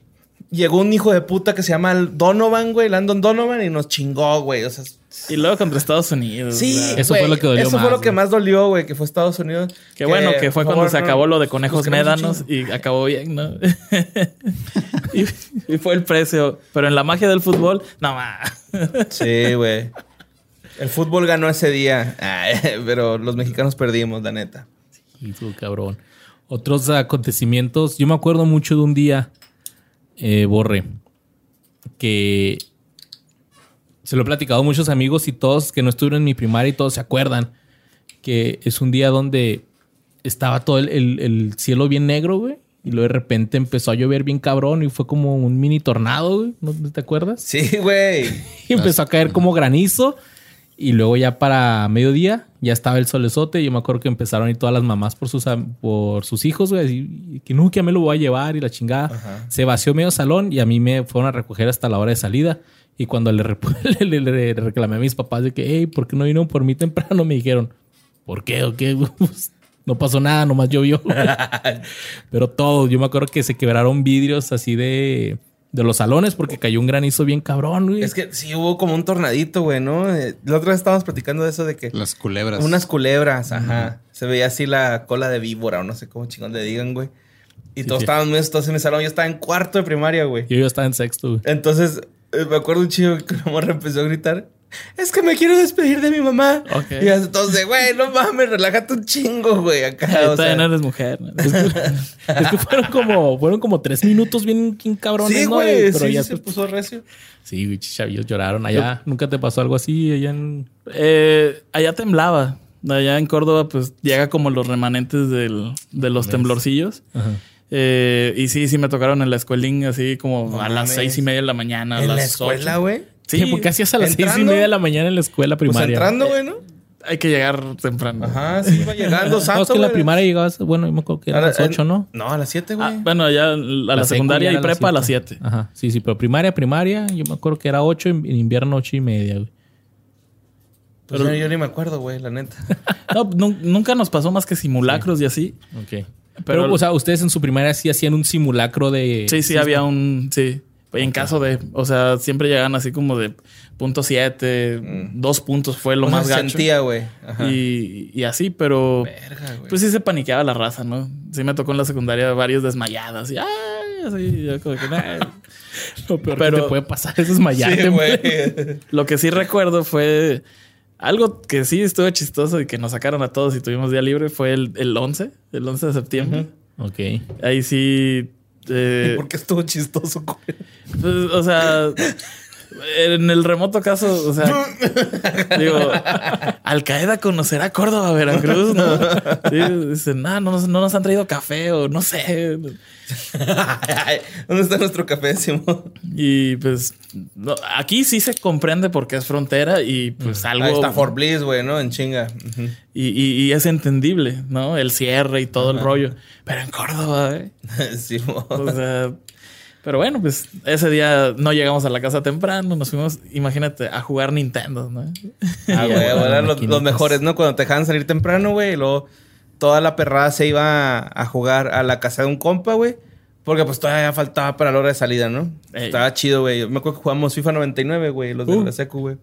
Llegó un hijo de puta que se llama Donovan, güey, Landon Donovan, y nos chingó, güey. O sea, Y luego contra Estados Unidos. sí, Eso fue lo que dolió Eso fue más, lo que más dolió, güey, que fue Estados Unidos. Qué bueno que fue cuando favor, se no- acabó lo de conejos médanos y acabó bien, ¿no? y, y fue el precio. Pero en la magia del fútbol, no más. Sí, güey. El fútbol ganó ese día, pero los mexicanos perdimos, la neta. Y tú, cabrón. Otros acontecimientos. Yo me acuerdo mucho de un día, eh, Borre, que se lo he platicado a muchos amigos y todos que no estuvieron en mi primaria y todos se acuerdan que es un día donde estaba todo el, el- el cielo bien negro, güey. Y luego de repente empezó a llover bien cabrón y fue como un mini tornado, güey. ¿No te acuerdas? Sí, güey. Y empezó a caer como granizo. Y luego ya para mediodía ya estaba el solezote. Yo me acuerdo que empezaron a ir todas las mamás por sus, por sus hijos, güey. y que no, que ya me lo voy a llevar y la chingada. Se vació medio salón y a mí me fueron a recoger hasta la hora de salida. Y cuando le, le, le- le reclamé a mis papás de que, hey, ¿por qué no vinieron por mí temprano? Me dijeron, ¿por qué o qué? Pues, no pasó nada, nomás llovió. Pero todo, yo me acuerdo que se quebraron vidrios así de, de los salones porque cayó un granizo bien cabrón, güey. Es que sí hubo como un tornadito, güey, ¿no? Eh, La otra vez estábamos platicando de eso de que Las culebras. unas culebras, ajá. Se veía así la cola de víbora o no sé cómo chingón le digan, güey. Y todos sí. estaban muy asustados en mi salón. Yo estaba en cuarto de primaria, güey. Yo ya estaba en sexto, güey. Entonces, eh, me acuerdo un chico que una morra empezó a gritar. Es que me quiero despedir de mi mamá. Ok. Y entonces, güey, no mames, relájate un chingo, güey. Acá, o Todavía no sea. eres mujer. ¿no? Es que fueron como, fueron como tres minutos bien, bien cabrones, Sí, ¿no? güey, Pero sí, ya se se- puso recio. Sí, güey, chavillos lloraron allá. ¿Nunca te pasó algo así allá en...? Eh, allá temblaba. Allá en Córdoba, pues llega como los remanentes del- de los temblorcillos. Ajá. Eh, y sí, sí me tocaron en la escuelín así como No a las mames. seis y media de la mañana. a En la escuela, güey. Sí, ¿Por qué hacías a las seis y media de la mañana en la escuela Pues primaria? entrando, güey, ¿no? hay que llegar temprano. Ajá, sí, iba llegando santo, no, es que en la güey. primaria llegabas, bueno, yo me acuerdo que A eran la- las ocho, ¿no? No, a las siete, güey. Ah, bueno, allá a la, La secundaria secu ya y prepa a las siete. Ajá, sí, sí, pero primaria, primaria, yo me acuerdo que era ocho, en en invierno ocho y media, güey. Pues yo, yo ni me acuerdo, güey, la neta. No, nu- nunca nos pasó más que simulacros y así. Ok. Pero, Pero- o sea, ustedes en su primaria sí hacían un simulacro de... Sí, sí, había un. Sí. En caso de. O sea, siempre llegaban así como de punto siete, dos puntos fue lo O sea, más se gacho. sentía, güey. Y, y así, pero. Verga. Pues sí se paniqueaba la raza, ¿no? Sí me tocó en la secundaria varios desmayadas y ¡ay! Así, yo como que. Lo peor Pero- que te puede pasar es desmayarte, Sí. Lo que sí recuerdo fue algo que sí estuvo chistoso y que nos sacaron a todos y tuvimos día libre fue el, el 11, el 11 de septiembre. Ok. Ahí sí. Eh, ¿Por qué estuvo chistoso, pues, o sea, en el remoto caso, o sea, digo, Al Qaeda conocerá Córdoba, Veracruz, ¿no? Sí, dicen, no, no, no nos han traído café o no sé. ¿Dónde está nuestro café, Simón? Y pues no, aquí sí se comprende porque es frontera y pues algo. Ahí está Fort Bliss, güey, ¿no? En chinga. Y, y- y es entendible, ¿no? El cierre y todo el rollo. Pero en Córdoba, ¿eh? Simón. O sea, pero bueno, pues ese día no llegamos a la casa temprano, nos fuimos, imagínate, a jugar Nintendo, ¿no? Ah, güey, los, los mejores, ¿no? Cuando te dejaban salir temprano, güey, y luego toda la perrada se iba a jugar a la casa de un compa, güey. Porque pues todavía faltaba para la hora de salida, ¿no? Ey. Estaba chido, güey. Me acuerdo que jugamos FIFA 99, güey, los de Uh. la secu, güey.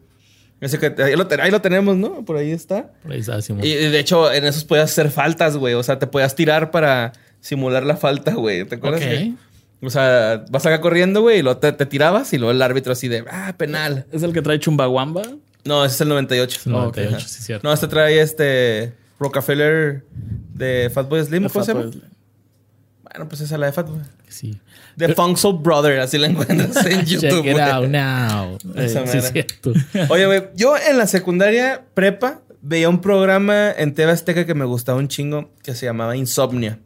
Ahí lo, ahí lo tenemos, ¿no? Por ahí está. Por ahí está, Simón. Y de hecho, en esos podías hacer faltas, güey. O sea, te podías tirar para simular la falta, güey. ¿Te acuerdas? Ok. güey? O sea, vas acá corriendo, güey, y luego te, te tirabas y luego el árbitro así de, ah, penal. Es el que trae Chumbawamba. No, ese es el 98. Es el 98, Ajá. sí, cierto. No, este trae este Rockefeller de Fatboy Slim, ¿cómo se llama? Bueno, pues esa es la de Fatboy. Sí. The Funksel Brother, así la encuentras en YouTube. Check it güey. out now. Esa Eh, sí, es cierto. Oye, güey, yo en la secundaria prepa veía un programa en TV Azteca que me gustaba un chingo que se llamaba Insomnia.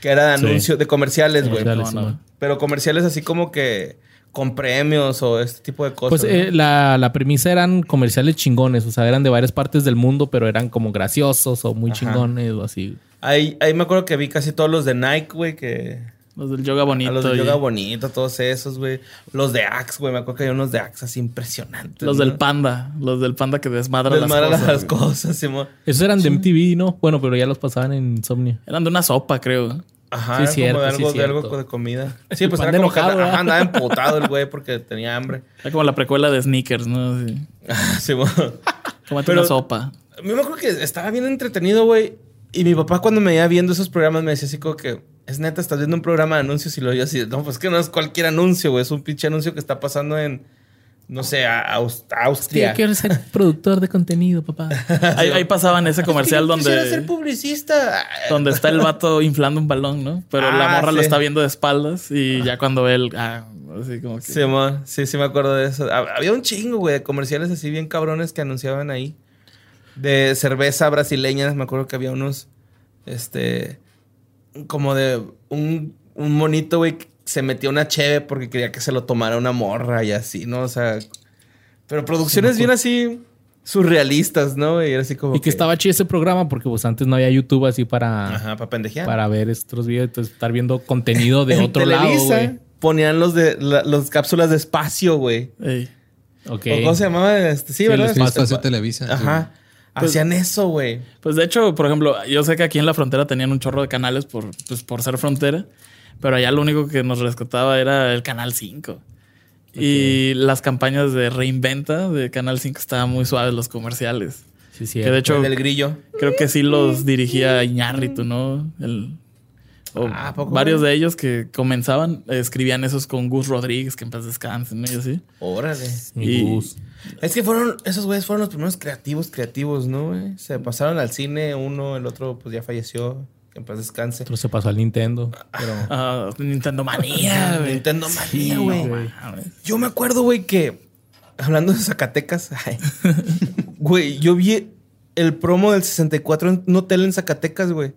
Que era de Sí. anuncios, de comerciales, güey. Comerciales, no, no. Pero comerciales así como que con premios o este tipo de cosas. Pues ¿no? eh, la, la premisa eran comerciales chingones, o sea, eran de varias partes del mundo, pero eran como graciosos o muy Ajá. chingones o así. ahí, ahí me acuerdo que vi casi todos los de Nike, güey, que... Los del yoga bonito. a los de y Yoga Bonito, todos esos, güey. Los de Axe, güey. Me acuerdo que hay unos de Axe así impresionantes. Los ¿no? del panda. Los del panda que desmadra Desmadran las las, cosas. güey. cosas, Simón. Esos eran de MTV, ¿no? Bueno, pero ya los pasaban en Insomnia. Eran de una sopa, creo. Ajá, Sí, cierto, como de sí, algo, de cierto. algo de comida. Sí, pues Pan era como que andaba emputado el güey porque tenía hambre. Era como la precuela de Sneakers, ¿no? Sí. Tómate Pero- una sopa. Mí me acuerdo que estaba bien entretenido, güey. Y mi papá cuando me veía viendo esos programas me decía así como que... Es neta, estás viendo un programa de anuncios y lo yo así... No, pues que no es cualquier anuncio, güey. Es un pinche anuncio que está pasando en... No sé, a Aus- Austria. quiero ser productor de contenido, papá. Ahí, ahí pasaban ese comercial Yo Quisiera ser donde, publicista. donde está el vato inflando un balón, ¿no? Pero la Ah, morra lo está viendo de espaldas y ya cuando ve el... Ah, así como que... Sí, sí, sí me acuerdo de eso. Hab- Había un chingo, güey, de comerciales así bien cabrones que anunciaban ahí. De cerveza brasileña, me acuerdo que había unos, este... como de un, un monito, güey, que se metió una cheve porque quería que se lo tomara una morra y así, ¿no? O sea, pero producciones bien así surrealistas, ¿no? Y era así como Y que estaba chido ese programa porque pues antes no había YouTube así para, Ajá, para pendejear. para ver estos videos. Entonces estar viendo contenido de otro lado, Televisa güey. Ponían los de la- los cápsulas de espacio, güey. Ey. Ok. ¿O ¿Cómo se llamaba? Este, sí, Sí, ¿verdad? los Más Este, Televisa. Ajá. Pues- Hacían eso, güey. Pues de hecho, por ejemplo, yo sé que aquí en la frontera tenían un chorro de canales por, pues, por ser frontera, pero allá lo único que nos rescataba era el Canal 5. Y las campañas de reinventa de Canal 5 estaban muy suaves los comerciales. Sí, sí. Que de hecho, El del grillo. creo que sí los dirigía Iñárritu, ¿no? El, o Ah, ¿a poco, varios de ellos que comenzaban, eh, escribían esos con Gus Rodríguez, que en paz descansen, ¿no? y así. Órale. Y- Gus. Es que fueron, esos güeyes fueron los primeros creativos, creativos, ¿no? Se pasaron al cine, uno, el otro, pues ya falleció. Que en paz descanse. Otro se pasó al Nintendo. Pero Ah, Nintendo Manía, güey. Nintendo Manía, güey. No. Yo me acuerdo, güey, que hablando de Zacatecas, güey, yo vi el promo del 64 en un hotel en Zacatecas, güey.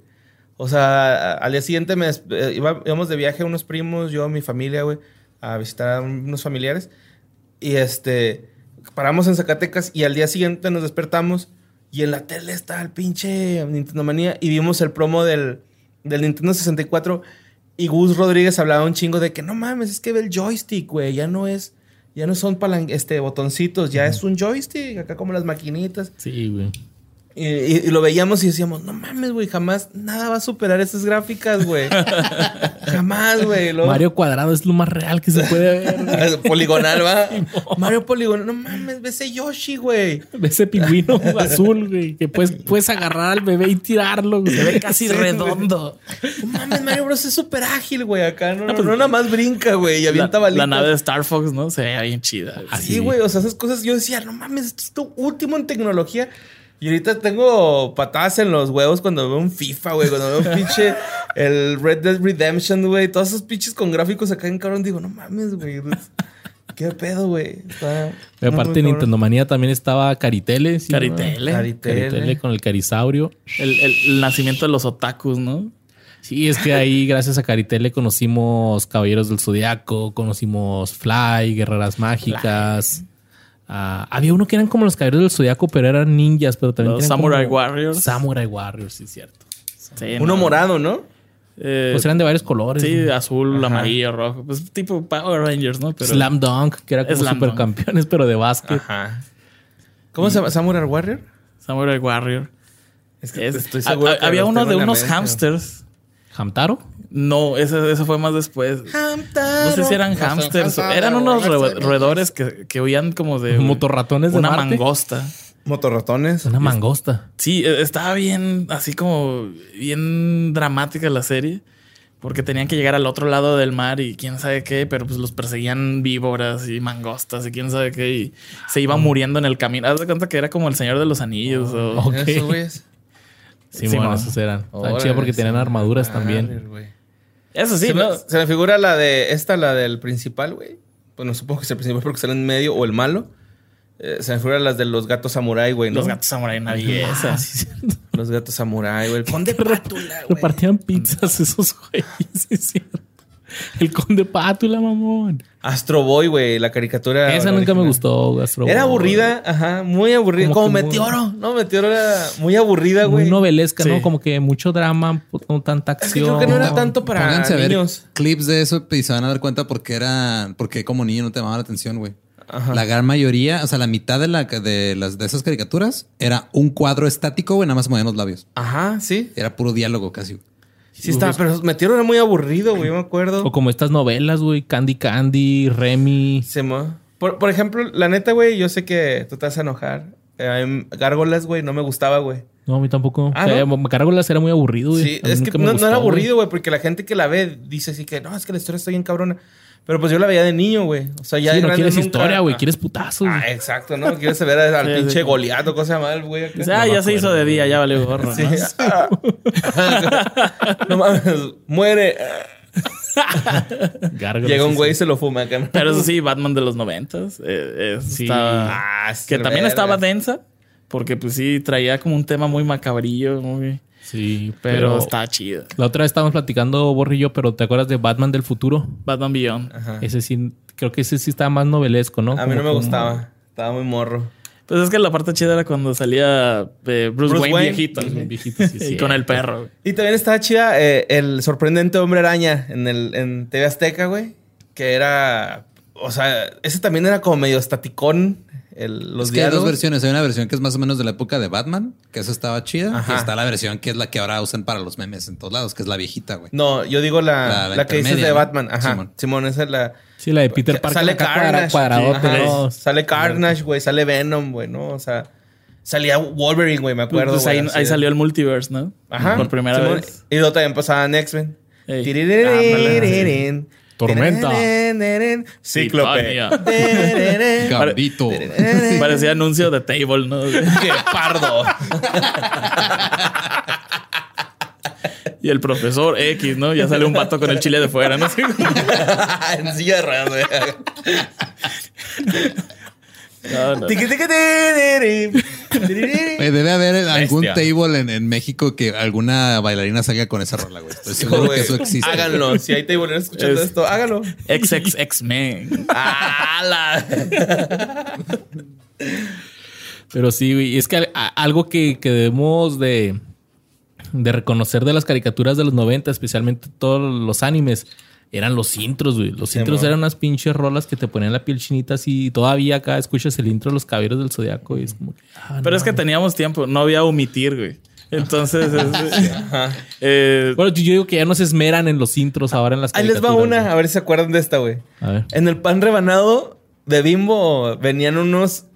O sea, al día siguiente me eh, iba- íbamos de viaje unos primos, yo, mi familia, güey, a visitar a unos familiares. Y este, paramos en Zacatecas y al día siguiente nos despertamos y en la tele está el pinche Nintendo Manía y vimos el promo del, del Nintendo 64 y Gus Rodríguez hablaba un chingo de que no mames, es que ve el joystick, güey, ya no es, ya no son palan este, botoncitos, ya es un joystick, acá como las maquinitas. sí, güey. Y, y- y lo veíamos y decíamos, no mames, güey, jamás nada va a superar esas gráficas, güey. jamás, güey. Mario Cuadrado es lo más real que se puede ver. Poligonal, va. Mario Poligonal, no mames, ve ese Yoshi, güey. Ese pingüino azul, güey. Que puedes, puedes agarrar al bebé y tirarlo. güey. Se ve casi Sí, redondo. No mames, Mario Bros es súper ágil, güey. Acá no, no, no nada más brinca, güey. Y avienta balitas. la nave de Star Fox, ¿no? Se veía bien chida. Así, güey. O sea, esas cosas yo decía, no mames, esto es tu último en tecnología. Y ahorita tengo patadas en los huevos cuando veo un FIFA, güey. Cuando veo un pinche el Red Dead Redemption, güey. Todos esos pinches con gráficos acá en cabrón. Digo, no mames, güey. ¿Qué pedo, güey? Está. Y aparte. Nintendo Manía también estaba Caritele. ¿sí, Caritele. no? Caritele. Caritele con el Carisaurio. El, el- el nacimiento de los otakus, ¿no? Sí, es que ahí, gracias a Caritele, conocimos Caballeros del Zodiaco, conocimos Fly, Guerreras Mágicas. Ah, había uno que eran como los Caballeros del Zodiaco, pero eran ninjas, pero también. Los Samurai como- Warriors. Samurai Warriors, sí, cierto. Sí, Uno no. morado, ¿no? Eh, Pues eran de varios colores. sí, ¿no? azul, Ajá. amarillo, rojo. Pues tipo Power Rangers, ¿no? Pero Slam Dunk, que era como Slam Dunk. supercampeones, pero de básquet. Ajá. ¿Cómo se llama? ¿Samurai Warrior? Samurai Warrior. Es que Es- estoy ha- seguro ha- que había uno de unos mente. hamsters. ¿Hamtaro? No, ese, ese fue más después. No sé si eran No hamsters. Eran unos hamsters. roedores que, que huían como de Motorratones de una Marte. mangosta. Motorratones. Una mangosta. Sí, eh, estaba bien, así como bien dramática la serie. Porque tenían que llegar al otro lado del mar y quién sabe qué, pero pues los perseguían víboras y mangostas y quién sabe qué. Y se iba muriendo en el camino. Haz de cuenta que era como el Señor de los Anillos. o- Ok. Eso, güey. Sí, Sí, bueno, esos eran. Órale, chidos porque tenían armaduras Madre, también. Eso sí, se, ¿no? me, se me figura la de esta, la del principal, güey. Bueno, supongo que es el principal porque sale en medio o el malo. Eh, se me figuran las de los gatos samurai, güey, ¿no? Los gatos samurai una belleza. Ah, sí, cierto. Los gatos samurai, güey. Pátula, güey. Repartían pizzas esos güeyes, sí, es cierto. El conde Pátula, mamón. Astro Boy, güey, la caricatura. Esa nunca me gustó, güey, Astro Era aburrida, ajá, muy aburrida. Como Como, muy- Meteoro, ¿no? Meteoro era muy aburrida, Muy güey. novelesca, Sí. ¿no? Como que mucho drama, no tanta Es que acción. creo que no era tanto para Pónganse a ver niños. clips de eso y se van a dar cuenta porque era, porque como niño no te llamaba la atención, güey. Ajá. La gran mayoría, o sea, la mitad de, la, de, las, de esas caricaturas era un cuadro estático, güey, nada más movían los labios. Ajá, sí. Era puro diálogo casi. güey. Sí estaba, pero Meteoro era muy aburrido, güey, me acuerdo. O como estas novelas, güey. Candy Candy, Remy. Se mo- por, por ejemplo, la neta, güey, yo sé que tú te vas a enojar. Eh, Gárgolas, güey, no me gustaba, güey. No, a mí tampoco. Ah, o sea, ¿no? Me cargo las era muy aburrido, güey. Sí, es que no, no era aburrido, güey, porque la gente que la ve dice así que no, es que la historia está bien cabrona. Pero pues yo la veía de niño, güey. O sea, ya Sí, no grande quieres nunca- historia, güey. Ah. Quieres putazos. Ah, exacto, ¿no? Quieres ver al Sí, pinche sí. goleado, cosa el güey ah, No me ya se hizo de día, ya valió gorro, Sí. ¿no? no mames, muere. Llega un güey y se lo fuma acá. ¿no? Pero eso sí, Batman de los noventas. eh, Sí. estaba- Ah, que sí, también verga. estaba densa, Porque pues sí, traía como un tema muy macabrillo, muy... Sí, Pero, pero, está chido. la otra vez estábamos platicando, Borrillo, pero ¿te acuerdas de Batman del futuro? Batman Beyond. Ajá. Ese sí, creo que ese sí estaba más novelesco, ¿no? A mí no me gustaba. Estaba muy morro. Pues es que la parte chida era cuando salía eh, Bruce, Bruce Wayne, Wayne. viejito. Sí, y con el perro. güey. Y también estaba chida eh, el sorprendente hombre araña en el en TV Azteca, güey. Que era. O sea, ese también era como medio estaticón. El, los es que hay dos versiones. Hay una versión que es más o menos de la época de Batman, que esa estaba chida. Ajá. Y está la versión que es la que ahora usan para los memes en todos lados, que es la viejita, güey. No, yo digo la, La- la, la que dices de ¿no? Batman. Ajá. Simón. Simón, esa es la. Sí, la de Peter Parker. Sale cuadra- Carnage. Sale Carnage, güey. Sale Venom, güey, ¿no? O sea, salía Wolverine, güey, me acuerdo. Pues ahí, ahí salió el multiverse, ¿no? Ajá. Por primera Simón. vez. Y luego también pasaban X-Men. Ey. Tormenta. Cíclope. Gambito. Parecía anuncio de Table, ¿no? ¡Qué pardo! Y el profesor X, ¿no? Ya sale un vato con el chile de fuera, ¿no? En silla de ruedas, güey. no, no. Debe haber algún Bestia. table en, en México que alguna bailarina salga con esa rola, güey. Estoy seguro que eso existe. Háganlo. Si hay tableros escuchando Es- esto, háganlo. XXX-Men. ¡Hala! Pero sí, güey. y Es que a- algo que, que debemos de, de reconocer de las caricaturas de los 90, especialmente todos los animes, eran los intros, güey. Los Sí, intros eran unas pinches rolas que te ponían la piel chinita así. Y todavía acá escuchas el intro de los caballeros del zodiaco y es como que. ah, Pero no es que teníamos tiempo, no había omitir, güey. Entonces, es- Ajá. eh, Bueno, yo digo que ya no se esmeran en los intros ahora en las Ahí les va una, güey. a ver si se acuerdan de esta, güey. A ver. En el pan rebanado de Bimbo venían unos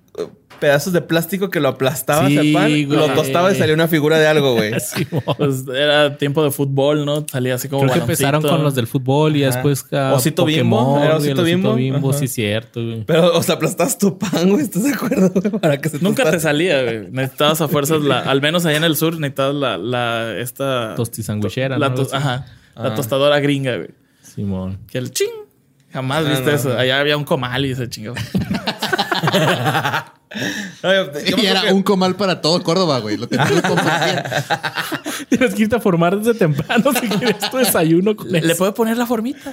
pedazos de plástico que lo aplastabas Sí, al pan, güey. lo tostabas y salía una figura de algo, güey. Sí, pues era tiempo de fútbol, ¿no? Salía así como Creo que empezaron con los del fútbol y Ajá. después Osito Bimbo, ¿era Osito Bimbo? Sí, cierto, güey. Pero, o sea, aplastabas tu pan, güey. ¿Estás de acuerdo, güey? Para que se Nunca te salía, güey. Necesitabas a fuerzas, la, al menos allá en el sur, necesitabas la, la esta... Tostisandwichera, la ¿no? to-. Ajá. La Ah. tostadora gringa, güey. Simón. Que el ching. Jamás Ah, viste no, eso. no. Allá había un comal y ese chingado. No, yo- yo me Y era que- un comal para todo Córdoba, güey. Lo que. Tienes que irte a formar desde temprano si quieres tu desayuno con ¿Le, le puedo poner la formita?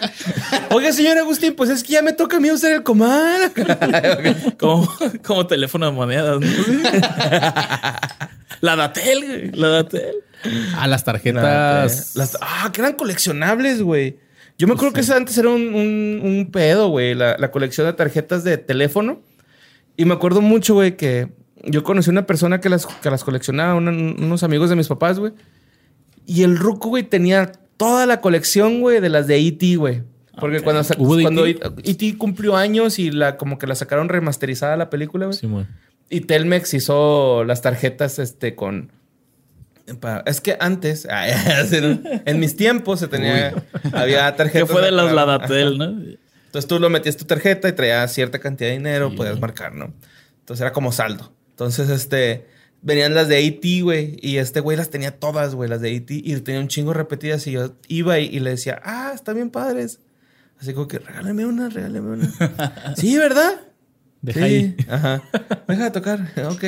Oiga, señor Agustín, pues es que ya me toca a mí usar el comal. Como, como teléfono de monedas, ¿no? La Datel, güey. La Datel. A las tarjetas. Las- ah, que eran coleccionables, güey. Yo me acuerdo que eso antes era un, un- un pedo, güey, la, la colección de tarjetas de teléfono. Y me acuerdo mucho, güey, que yo conocí a una persona que las, que las coleccionaba, una- unos amigos de mis papás, güey. Y el ruco, güey, tenía toda la colección, güey, de las de E.T., güey. Porque cuando, sa- ¿Hubo de cuando E.T.? E.T. cumplió años y la, como que la sacaron remasterizada la película, güey. Simón. Y Telmex hizo las tarjetas este con es que antes, en mis tiempos se tenía había Que tarjetas fue de las para- La Datel, Ajá. ¿no? Entonces tú lo metías tu tarjeta y traía cierta cantidad de dinero, podías marcar, ¿no? Entonces era como saldo. Entonces este venían las de AT, güey, y este güey las tenía todas, güey, las de AT y tenía un chingo repetidas y yo iba y, y le decía, "Ah, están bien padres." Así como que regálame una, regálame una. sí, ¿verdad? Deja sí, ahí. Ajá. Deja de tocar. Ok.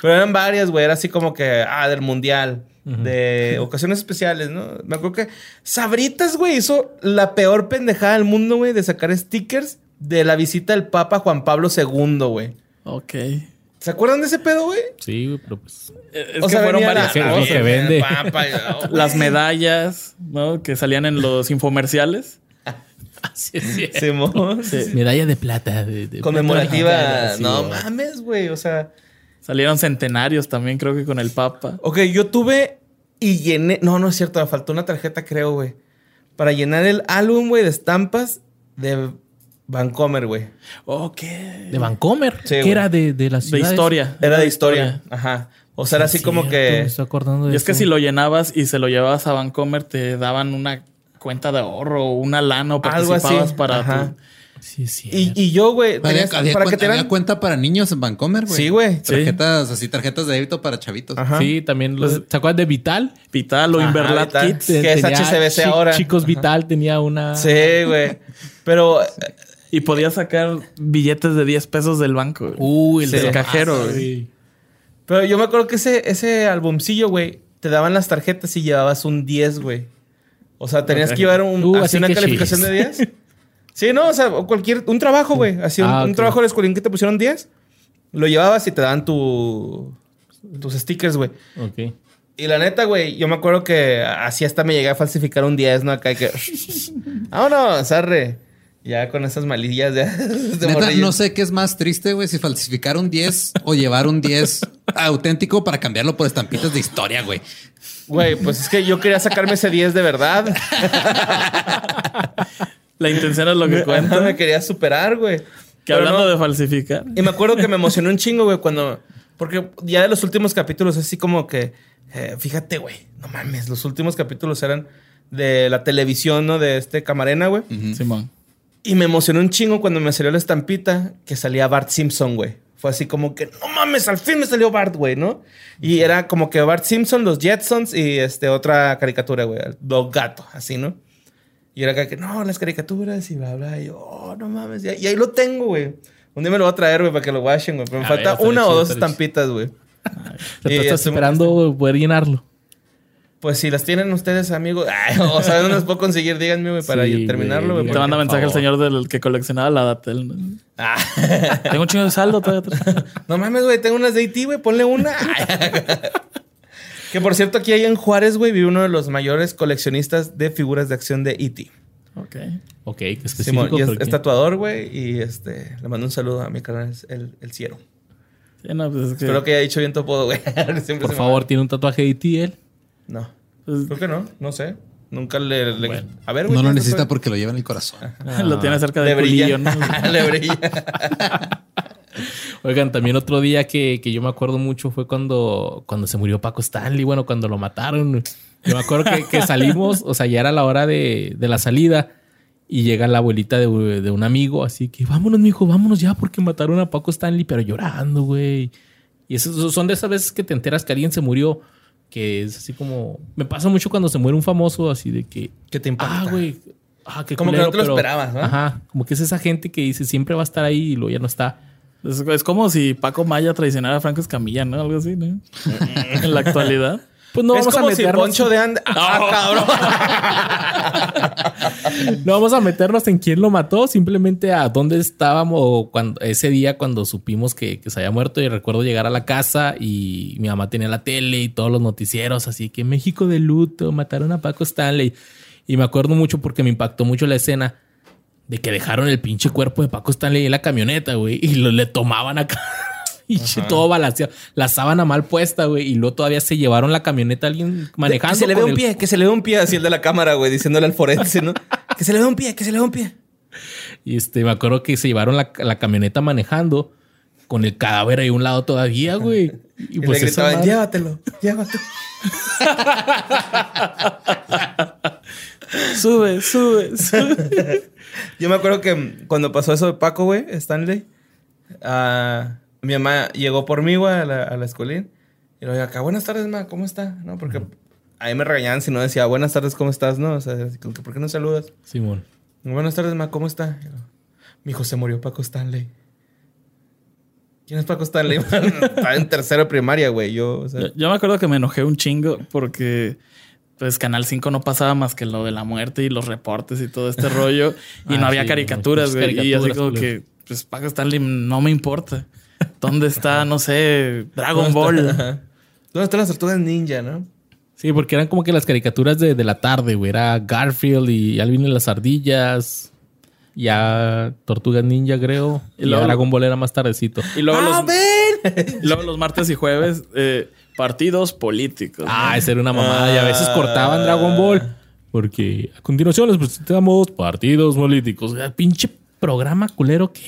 Pero eran varias, güey. Era así como que, ah, del mundial. De ocasiones especiales, ¿no? Me acuerdo que Sabritas, güey, hizo la peor pendejada del mundo, güey, de sacar stickers de la visita del Papa Juan Pablo II, güey. Ok. ¿Se acuerdan de ese pedo, güey? Sí, güey, pero pues. Es O que sea, fueron varias la- cosas. que vende. Papa, oh. Las medallas, ¿no? Que salían en los infomerciales. Sí, sí. Simón. Sí. Medalla de plata. De, de- Conmemorativa. Sí, no mames, güey. O sea. Salieron centenarios también, creo que con el Papa. Ok, yo tuve y llené. No, no es cierto, me faltó una tarjeta, creo, güey. Para llenar el álbum, güey, de estampas de Vancomer, güey. Ok. De Vancomer. Sí, que güey. era de, de la De ciudad. historia. Era de historia. Ajá. O sea, era así como Me que. estoy acordando de Y es que si lo llenabas y se lo llevabas a Vancomer, te daban una cuenta de ahorro o una lana o Algo participabas así. para Ajá. tu... Sí, sí. Y, y yo, güey, Había, había para que cuenta, te había dieran. cuenta para niños en Vancomer, güey. Sí, güey. Tarjetas, así, tarjetas de débito para chavitos. Ajá. Sí, también. Los, ¿Se acuerdan de Vital? Vital o Ajá, Inverlat Vital. Que es HCBC chi- ahora. Chicos Ajá. Vital tenía una. Sí, güey. Pero Y podías sacar billetes de 10 pesos del banco. güey. Uy, el Sí, de el cajero, güey. güey. Pero yo me acuerdo que ese, ese albumcillo, güey, te daban las tarjetas y llevabas un 10, güey. O sea, tenías que llevar un, Uh, así así una que calificación chis. de 10. Sí, no, o sea, cualquier, un trabajo, güey. Así un, Ah, un trabajo de escuelín que te pusieron 10. Lo llevabas y te daban tu, tus stickers, güey. Ok. Y la neta, güey, yo me acuerdo que así hasta me llegué a falsificar un 10, ¿no? Acá y que... Vámonos, arre. Ya con esas malillas ya. de Neta, no sé qué es más triste, güey, si falsificar un 10 o llevar un 10 auténtico para cambiarlo por estampitas de historia, güey. Güey, pues es que yo quería sacarme ese 10 de verdad. La intención es lo que me cuenta. quería superar, güey. Que Pero hablando no. de falsificar. Y me acuerdo que me emocionó un chingo, güey, cuando... Porque ya de los últimos capítulos, así como que... eh, fíjate, güey, no mames, los últimos capítulos eran de la televisión, ¿no? De este Camarena, güey. Simón. Y me emocionó un chingo cuando me salió la estampita que salía Bart Simpson, güey. Fue así como que, no mames, al fin me salió Bart, güey, ¿no? Y era como que Bart Simpson, los Jetsons y este, otra caricatura, güey, Dog Gato, así, ¿no? Y era acá que, no, las caricaturas y bla, bla. Y yo, oh, no mames. Y, y ahí lo tengo, güey. Un día me lo voy a traer, güey, para que lo washen, güey. Pero me A falta ver, una o dos estampitas, güey. Te Y estás esperando poder llenarlo. Pues si las tienen ustedes, amigos, ay, o saben dónde las puedo conseguir, díganme, güey, para Sí, terminarlo, güey. Te manda mensaje el señor del que coleccionaba la Datel. ¿no? Ah. Tengo un chingo de saldo todavía. No mames, güey, tengo unas de IT, güey, ponle una. que por cierto, aquí ahí en Juárez, güey, vive uno de los mayores coleccionistas de figuras de acción de IT. Ok. Ok, específico. Simón, y es, es tatuador, güey, y este, le mando un saludo a mi canal, el, el Ciero. Sí, no, pues es que- Espero que haya dicho bien tu apodo, güey. Por me favor, tiene un tatuaje de ti él. No. pues, Creo que no, no sé. Nunca le. le- Bueno. A ver, güey. No lo ¿qué necesita porque lo lleva en el corazón. lo tiene cerca Le de brilla. culillo, ¿no? le brilla. Oigan, también otro día que, que yo me acuerdo mucho fue cuando, cuando se murió Paco Stanley, bueno, cuando lo mataron. Yo me acuerdo que, que salimos, o sea, ya era la hora de, de la salida y llega la abuelita de, de un amigo, así que vámonos, mijo, vámonos ya porque mataron a Paco Stanley, pero llorando, güey. Y eso son de esas veces que te enteras que alguien se murió, que es así como... Me pasa mucho cuando se muere un famoso, así de que... ¿Qué te importa? Ah, güey. Ah, qué Como que no te lo pero- esperabas, ¿no? Ajá. Como que es esa gente que dice siempre va a estar ahí y luego ya no está. Es, es como si Paco Maya traicionara a Franco Escamilla, ¿no? Algo así, ¿no? en la actualidad. Pues no es vamos a como si meternos. Poncho de. Ah, cabrón. No vamos a meternos en quién lo mató, simplemente a dónde estábamos cuando ese día cuando supimos que, que se había muerto y recuerdo llegar a la casa y mi mamá tenía la tele y todos los noticieros, así que México de luto, mataron a Paco Stanley. Y me acuerdo mucho porque me impactó mucho la escena de que dejaron el pinche cuerpo de Paco Stanley en la camioneta, güey, y lo, le tomaban acá. Y todo balanceado. La sábana mal puesta, güey. Y luego todavía se llevaron la camioneta a alguien manejando. Que se le ve un el- pie, que se le ve un pie así el de la cámara, güey, diciéndole al forense, ¿no? que se le ve un pie, que se le ve un pie. Y este, me acuerdo que se llevaron la, la camioneta manejando con el cadáver ahí a un lado todavía, güey. Y, Y, pues le gritaban, madre- llévatelo, llévatelo. Sube, sube, sube. Yo me acuerdo que cuando pasó eso de Paco, güey, Stanley, ah, mi mamá llegó por mí, güey, a la, a la escuelín. Y le digo, acá, buenas tardes, ma, ¿cómo está? No, porque ahí me regañaban si no decía, buenas tardes, ¿cómo estás? No, o sea, así como que, ¿por qué no saludas? Simón. Buenas tardes, ma, ¿cómo está? Yo, Mi hijo se murió Paco Stanley. ¿Quién es Paco Stanley? Estaba en tercero de primaria, güey. Yo, o sea, Yo, yo me acuerdo que me enojé un chingo porque pues Canal 5 no pasaba más que lo de la muerte y los reportes y todo este rollo. Y Ah, no había sí, caricaturas, güey. Y así como que, pues Paco Stanley no me importa. ¿Dónde está, no sé, Dragon Ball? Ajá. ¿Dónde están las tortugas ninja, no? Sí, porque eran como que las caricaturas de, de la tarde, güey. Era Garfield y Alvin y las ardillas. Ya Tortugas Ninja, creo. Y Y, luego- Dragon Ball era más tardecito. Y luego, ¡Ah, los, y luego los martes y jueves, eh, partidos políticos. Ah, ¿no? esa era una mamada. Y a veces cortaban Dragon Ball. Porque a continuación les presentamos partidos políticos. Pinche programa culero que.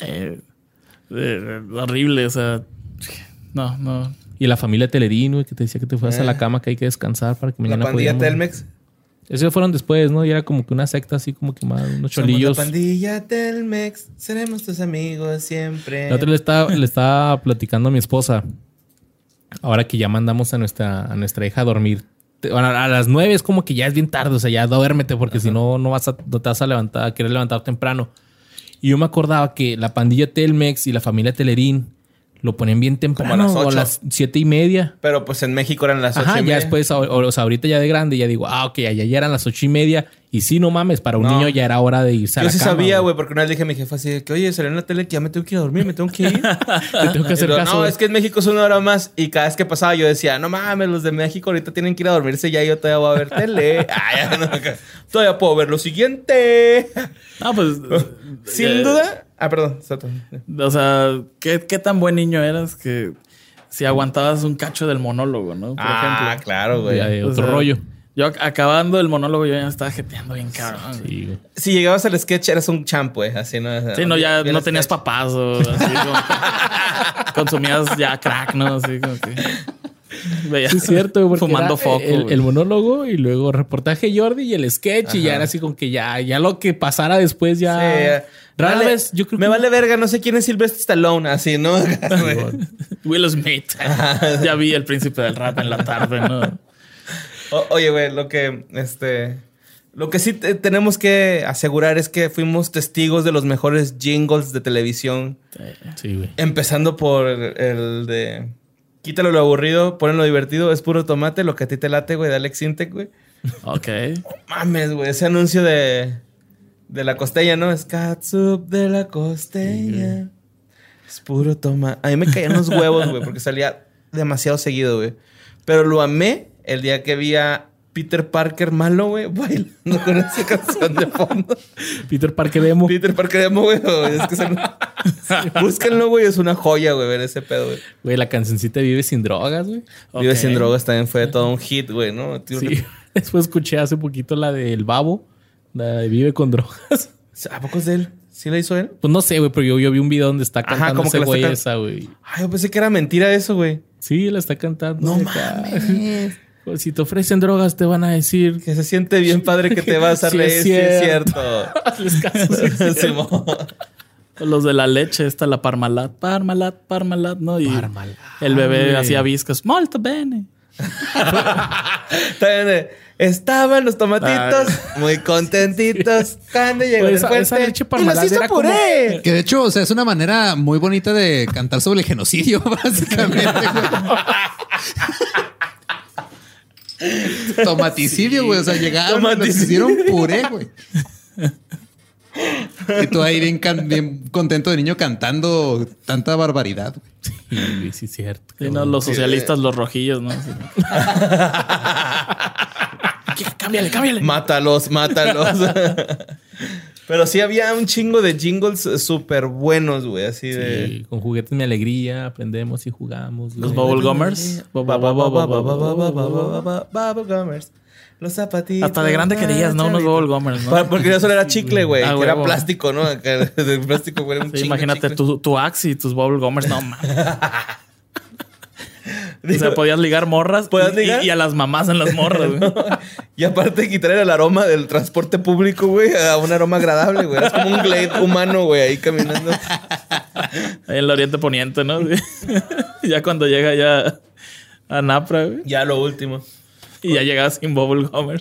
Eh, eh, horrible, o sea. No, no. Y la familia Telerín, güey, que te decía que te fueras a Eh. la cama, que hay que descansar para que La mañana pandilla pudiéramos- Telmex. Esos fueron después, ¿no? Y era como que una secta así como que más, unos Somos cholillos. la pandilla Telmex. Seremos tus amigos siempre. La otra le estaba, le estaba platicando a mi esposa. Ahora que ya mandamos a nuestra, a nuestra hija a dormir. Bueno, a las nueve es como que ya es bien tarde. O sea, ya duérmete porque si no, no vas a, no te vas a levantar, a querer levantar temprano. Y yo me acordaba que la pandilla Telmex y la familia Telerín lo ponían bien temprano, las o a las siete y media. Pero pues en México eran las ocho Ajá, y ya media. después, o, sea, ahorita ya de grande, ya digo, ah, ok, allá ya eran las ocho y media. Y sí, no mames, para un No. niño ya era hora de irse a Yo la sí cama, sabía, güey, porque una vez le dije a mi jefa así de que, oye, salió en la tele que ya me tengo que ir a dormir, me tengo que ir. Te tengo que hacer luego, caso. no, es que en México es una hora más. Y cada vez que pasaba yo decía, no mames, los de México ahorita tienen que ir a dormirse ya yo todavía voy a ver tele. Ay, ya no, todavía puedo ver lo siguiente. No, pues. Sin eh, duda. Ah, perdón. O sea, ¿qué, qué tan buen niño eras que si aguantabas un cacho del monólogo, ¿no? Por Ah, ejemplo. claro, güey. Ya, de O otro sea, rollo. Yo ac- acabando el monólogo, yo ya me estaba jeteando bien cabrón. Sí, güey. Si llegabas al sketch eras un champ, güey. Así, ¿no? Sí, no, ya no tenías sketch. papás o así como que consumías ya crack, ¿no? Así como que. Sí, es cierto, porque Fumando foco. El, monólogo y luego reportaje Jordi y el sketch. Y ya era así como que ya, ya lo que pasara después ya. Sí, ya. Rara Vale, vez, yo creo Me que. vale verga, no sé quién es Sylvester Stallone, así, ¿no? Will Smith. ya vi el príncipe del rap en la tarde, ¿no? O- oye, güey, lo que, este, lo que sí te- tenemos que asegurar es que fuimos testigos de los mejores jingles de televisión, Sí, güey. empezando por el de quítalo lo aburrido, ponlo lo divertido, es puro tomate, lo que a ti te late, güey, de Alex Sintek, güey. Ok. Mames, güey, ese anuncio de, de la costeña, ¿no? Es catsup de la costeña. Es puro toma. A mí me caían los huevos, güey, porque salía demasiado seguido, güey. Pero lo amé el día que vi a Peter Parker malo, güey, bailando con esa canción de fondo. Peter Parker Demo. Peter Parker emo, güey. Es que se- Búsquenlo, güey, es una joya, güey, ver ese pedo, güey. Güey, la cancioncita Vive sin drogas, güey. Vive sin drogas también fue todo un hit, güey, ¿no? Tío, Sí. Después escuché hace poquito la del Babo, la de Vive con drogas. ¿A poco es de él? ¿Sí la hizo él? Pues no sé, güey, pero yo, yo vi un video donde está Ajá, cantando como que ese güey esa, güey. Ay, yo pensé que era mentira eso, güey. Sí, la está cantando. No acá. Pues si te ofrecen drogas, te van a decir. Que se siente bien padre que te vas a Sí, reír, es sí es cierto. cierto. Caso, sí, sí. Los de la leche, esta la Parmalat, Parmalat, Parmalat, ¿no? Y Parmalat, el bebé hacía viscos. Molto bene. Estaban los tomatitos muy contentitos cuando llegó Pues el esa- esa leche y los Parmalat hizo era como- puré. Que de hecho, o sea, es una manera muy bonita de cantar sobre el genocidio, básicamente. Tomaticidio, güey. O sea, llegaron Tomaticidio. hicieron puré, güey. Y tú ahí bien, can- bien contento de niño cantando tanta barbaridad. güey. Sí, sí, cierto. Sí, no, los socialistas, los rojillos, ¿no? Sí. Cámbiale, cámbiale. Mátalos, mátalos. Pero sí había un chingo de jingles súper buenos, güey. Así de. Sí, con juguetes mi alegría, aprendemos y jugamos. Los Bubblegummers. Bubblegummers. Los zapatitos. Hasta de grande querías, ¿no? Unos Bubblegummers, ¿no? Porque eso era chicle, güey. que era plástico, ¿no? De plástico, güey. Imagínate tu, tu Axe y tus bubble Bubblegummers. No, mames. O sea, podías ligar morras ¿Podías y, ligar? y a las mamás en las morras, güey. Y aparte quitar el aroma del transporte público, güey, a un aroma agradable, güey. Es como un glade humano, güey, ahí caminando. Ahí en el Oriente Poniente, ¿no? ya cuando llega ya a Napra, güey. Ya lo último. Y ya llegaba sin Bubble Gummer.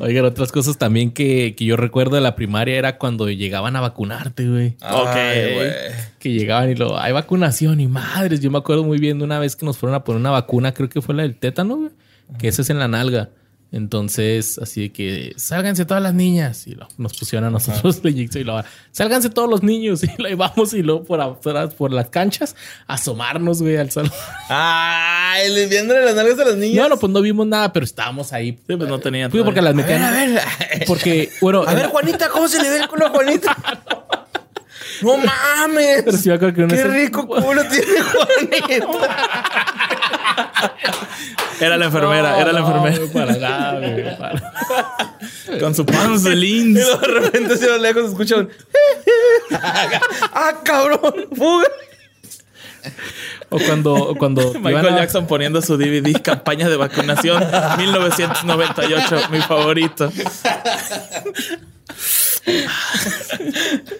Oigan, otras cosas también que, que yo recuerdo de la primaria era cuando llegaban a vacunarte, güey. Ay, güey. Que llegaban y lo, hay vacunación y madres. Yo me acuerdo muy bien de una vez que nos fueron a poner una vacuna, creo que fue la del tétano, güey. Que esa es en la nalga. Entonces, así de que sálganse todas las niñas. Y lo, nos pusieron a nosotros la inyección y luego, sálganse todos los niños. Y lo vamos y luego por afuera, por las canchas, a asomarnos, güey, al salón. Ay, le viéndole las nalgas a las niñas. No, no, pues no vimos nada, pero estábamos ahí. Sí, pues no tenían. Fui porque las A ver, metían. a ver. Porque, bueno, A ver, Juanita, ¿cómo se le ve el culo a Juanita? No mames. Pero sí me acuerdo que una Qué rico culo tiene Juanita. Era la enfermera, era la No, enfermera. güey, para nada, güey, para- Con su panza de Y luego de repente, si a lo lejos, se escucha un... ¡Ah, cabrón! ¡Fuga! O cuando, o cuando Michael a- Jackson poniendo su DVD Campaña de Vacunación 1998, mi favorito.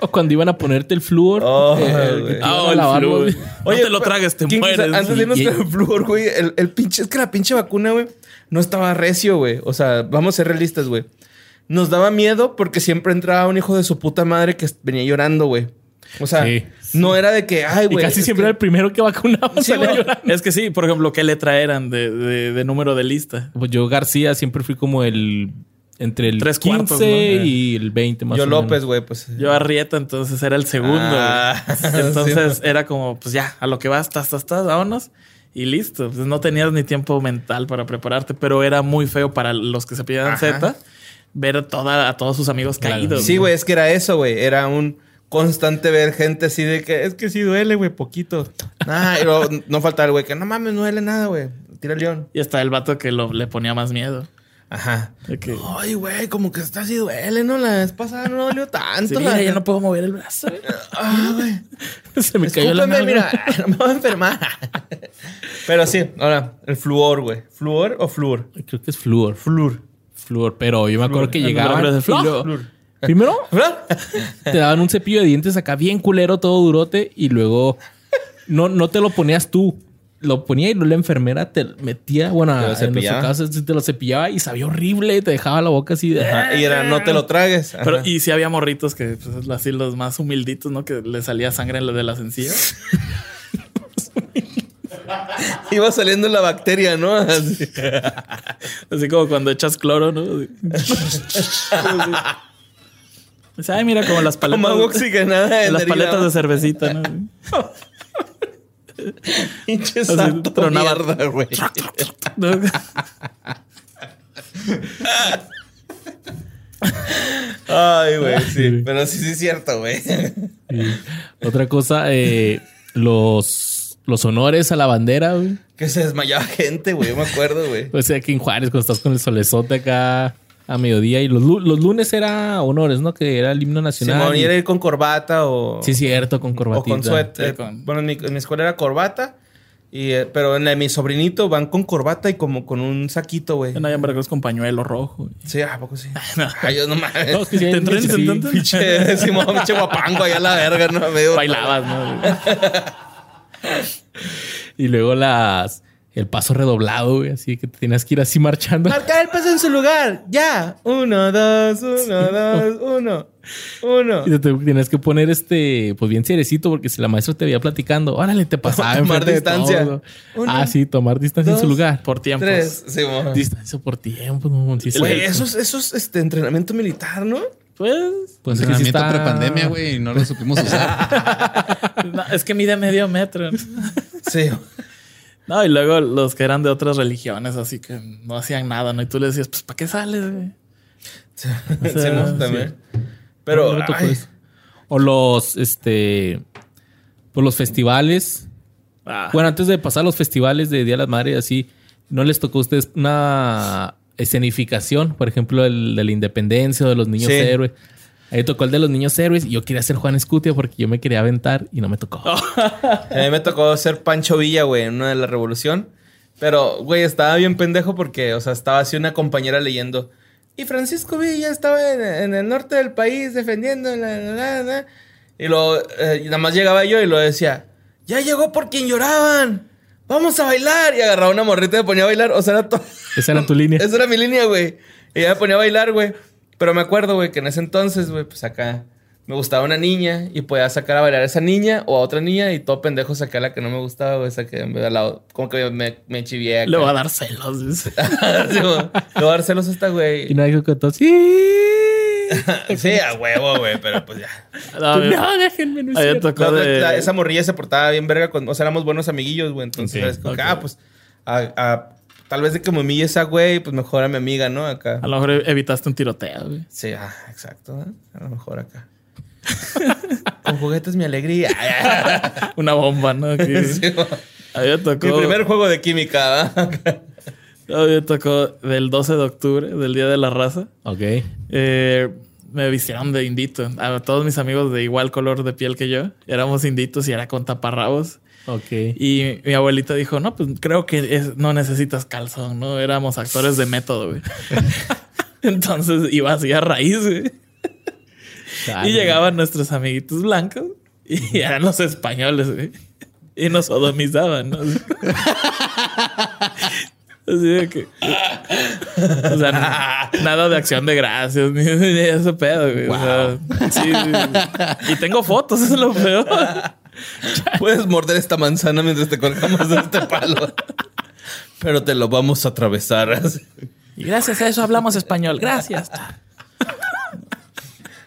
o cuando iban a ponerte el flúor. Oh, eh, Ah, el güey. güey. No te lo tragues, te mueres. Antes de irnos el flúor, güey, el, el pinche... Es que la pinche vacuna, güey, no estaba recio, güey. O sea, vamos a ser realistas, güey. nos daba miedo porque siempre entraba un hijo de su puta madre que venía llorando, güey. O sea, Sí, no era de que, ay, güey. casi siempre que- era el primero que vacunaba. Sí. Es que sí, por ejemplo, ¿qué letra eran de, de- de número de lista? Pues yo García siempre fui como el entre el Tres 15 cuartos, ¿no? y el 20 más Yo o menos. López, güey, pues. Yo Arrieta, entonces era el segundo. Ah, entonces sí. era como, pues ya, a lo que vas, tas, tas, tas, vámonos. Y listo. Pues no tenías ni tiempo mental para prepararte, pero era muy feo para los que se pidieran. Z ver toda, a todos sus amigos Claro. caídos. Sí, güey, es que era eso, güey. Era un constante ver gente así de que es que sí duele, güey, poquito. Ah, y luego no faltaba el güey que no mames, no duele nada, güey. Tira el león. Y hasta el vato que lo, le ponía más miedo. Ajá. Que, Ay, güey, como que está así duele, ¿no? La vez pasada no dolió tanto. sí, la- mira, ya no puedo mover el brazo. Ah, güey. Se me cayó la mano. mira, no me voy a enfermar. Pero sí, ahora, el fluor, güey. ¿Fluor o flúor? Creo que es flúor. Flúor. Flúor. Pero yo me acuerdo que no, llegaban. flúor. Primero te daban un cepillo de dientes acá bien culero, todo durote. Y luego no, no te lo ponías tú. Lo ponía y la enfermera te metía, bueno, Te lo en nuestro cepillaba. caso te lo cepillaba y sabía horrible. Te dejaba la boca así de... Ajá, Y era, no te lo tragues. Ajá. Pero, y sí había morritos que, pues, así los más humilditos, ¿no? Que le salía sangre en lo de las encías. Iba saliendo la bacteria, ¿no? Así. Así como cuando echas cloro, ¿no? Así. Dice, Ay, mira como las Como paletas. agua oxigenada. en las paletas de cervecita, ¿no? Pinche santo tronaba. mierda, güey. Ay, güey, sí. Sí. Pero sí, sí es cierto, güey. Sí. Otra cosa, eh, los, los honores a la bandera, güey. Que se desmayaba gente, güey. Yo me acuerdo, güey. O sea, aquí en Juárez, cuando estás con el solezote acá a mediodía. Y los, lu- los lunes era honores, ¿no? Que era el himno nacional. Simón, y- era ir con corbata o... Sí, cierto, con O corbatita. con suéter. Sí, con- Bueno, en mi, en mi escuela era corbata. Y, eh, pero en la de mi sobrinito van con corbata y como con un saquito, güey. En en Veracruz con pañuelo rojo. Sí, ¿a poco sí? Ay, yo no mames. No, es que sí, ¿Te entrenas sí. Pinche Simón, pinche guapango allá a la verga, ¿no? Medio- Bailabas, ¿no? Y luego las... El paso redoblado, güey. Así que te tenías que ir así marchando. Marcar el paso en su lugar. Ya. Uno, dos, uno, dos, uno. Uno. Y te tenías que poner este, pues bien cerecito, porque si la maestra te veía platicando, órale, te pasaba Tomar distancia. todo. Uno, ah, sí, tomar distancia en su lugar. Por tiempos. Tres. Simón. Distancia por tiempo, no, sí, sí. Güey, eso es, eso es este, entrenamiento militar, ¿no? Pues, Pues es que sí Entrenamiento está... prepandemia, güey, y no lo supimos usar. no, es que mide medio metro. Sí. No, y luego los que eran de otras religiones, así que no hacían nada, ¿no? Y tú le decías, pues, ¿para qué sales, güey? Simón también. Pero, No ay. O los, este, pues los festivales. Ah, Bueno, antes de pasar a los festivales de Día de las Madres, así, ¿no les tocó a ustedes una escenificación? Por ejemplo, el de la independencia o de los niños Sí. héroes. Ahí tocó el de los niños héroes y yo quería ser Juan Escutia porque yo me quería aventar y no me tocó. a mí me tocó ser Pancho Villa, güey, en una de la revolución. Pero, güey, estaba bien pendejo porque, o sea, estaba así una compañera leyendo. Y Francisco Villa estaba en, en el norte del país defendiendo. la, la, la, la". Y luego, eh, nada más llegaba yo y lo decía: Ya llegó por quien lloraban. Vamos a bailar. Y agarraba una morrita y me ponía a bailar. O sea, era todo. Esa era tu línea. Esa era mi línea, güey. Y ya me ponía a bailar, güey. Pero me acuerdo, güey, que en ese entonces, güey, pues acá me gustaba una niña y podía sacar a bailar a esa niña o a otra niña y todo pendejo saqué a la que no me gustaba, güey, saqué en vez de al lado. Como que me, me chivié. acá. le va a dar celos. dice. Sí. Le voy a dar celos a esta, Y güey. nadie dijo que todo sí. Sí, a huevo, güey, pero pues ya. No, No, déjenme, no es me tocó La- de- la- esa morrilla se portaba bien verga con, o sea, éramos buenos amiguillos, güey. Entonces, Ok, es como que, ok. ah, pues, a- a- tal vez de que me humille esa güey, pues mejor a mi amiga, ¿no? Acá. A lo mejor evitaste un tiroteo, güey. Sí, ah, exacto. ¿eh? A lo mejor acá. Con juguetes mi alegría. Una bomba, ¿no? Aquí. Sí. A mí me tocó. mi primer juego de química. ¿va? a mí me tocó del 12 de octubre, del Día de la Raza. Ok. Eh, me vistieron de indito. A todos mis amigos de igual color de piel que yo. Éramos inditos y era con taparrabos. Ok. Y mi abuelita dijo, no, pues creo que es- no necesitas calzón, ¿no? Éramos actores de método, güey. Entonces iba así a raíz, güey. Y llegaban nuestros amiguitos blancos y eran los españoles, güey. Y nos sodomizaban, ¿no? Así de que. O sea, na- nada de acción de gracias, ni, ni ese pedo, güey. O sea, sí, sí. Y tengo fotos, es lo peor. Puedes morder esta manzana mientras te colgamos de este palo. Pero te lo vamos a atravesar. Y gracias a eso hablamos español. Gracias.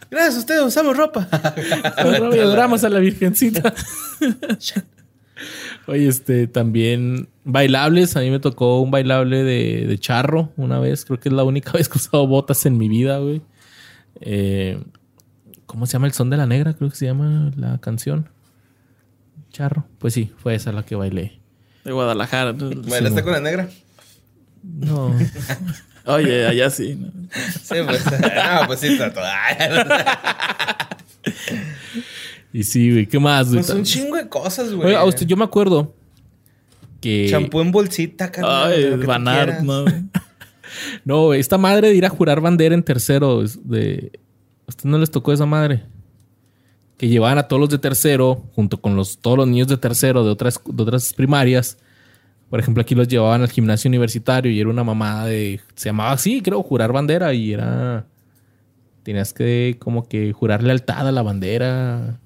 Gracias a ustedes, usamos ropa. Y adoramos a la Virgencita. Oye, este, también bailables. A mí me tocó un bailable de, de charro una vez. Creo que es la única vez que he usado botas en mi vida, güey. Eh, ¿Cómo se llama? El son de la negra, creo que se llama la canción. Charro. Pues sí, fue esa la que bailé. De Guadalajara. ¿Bailaste con la negra? No. Oye, allá sí. ¿no? Sí, pues. No, pues sí, trato. y sí, güey. ¿Qué más? güey? Pues un chingo de cosas, güey. Oye, a usted, yo me acuerdo que. Champú en bolsita, carnal. Ay, Banart. ¿no? No, güey, esta madre de ir a jurar bandera en tercero. De... ¿A usted no les tocó esa madre? Que llevaban a todos los de tercero, junto con los, todos los niños de tercero de otras, de otras primarias. Por ejemplo, aquí los llevaban al gimnasio universitario y era una mamada de. Se llamaba así, creo, jurar bandera. Y era. Tenías que, como que, jurar lealtad a la bandera.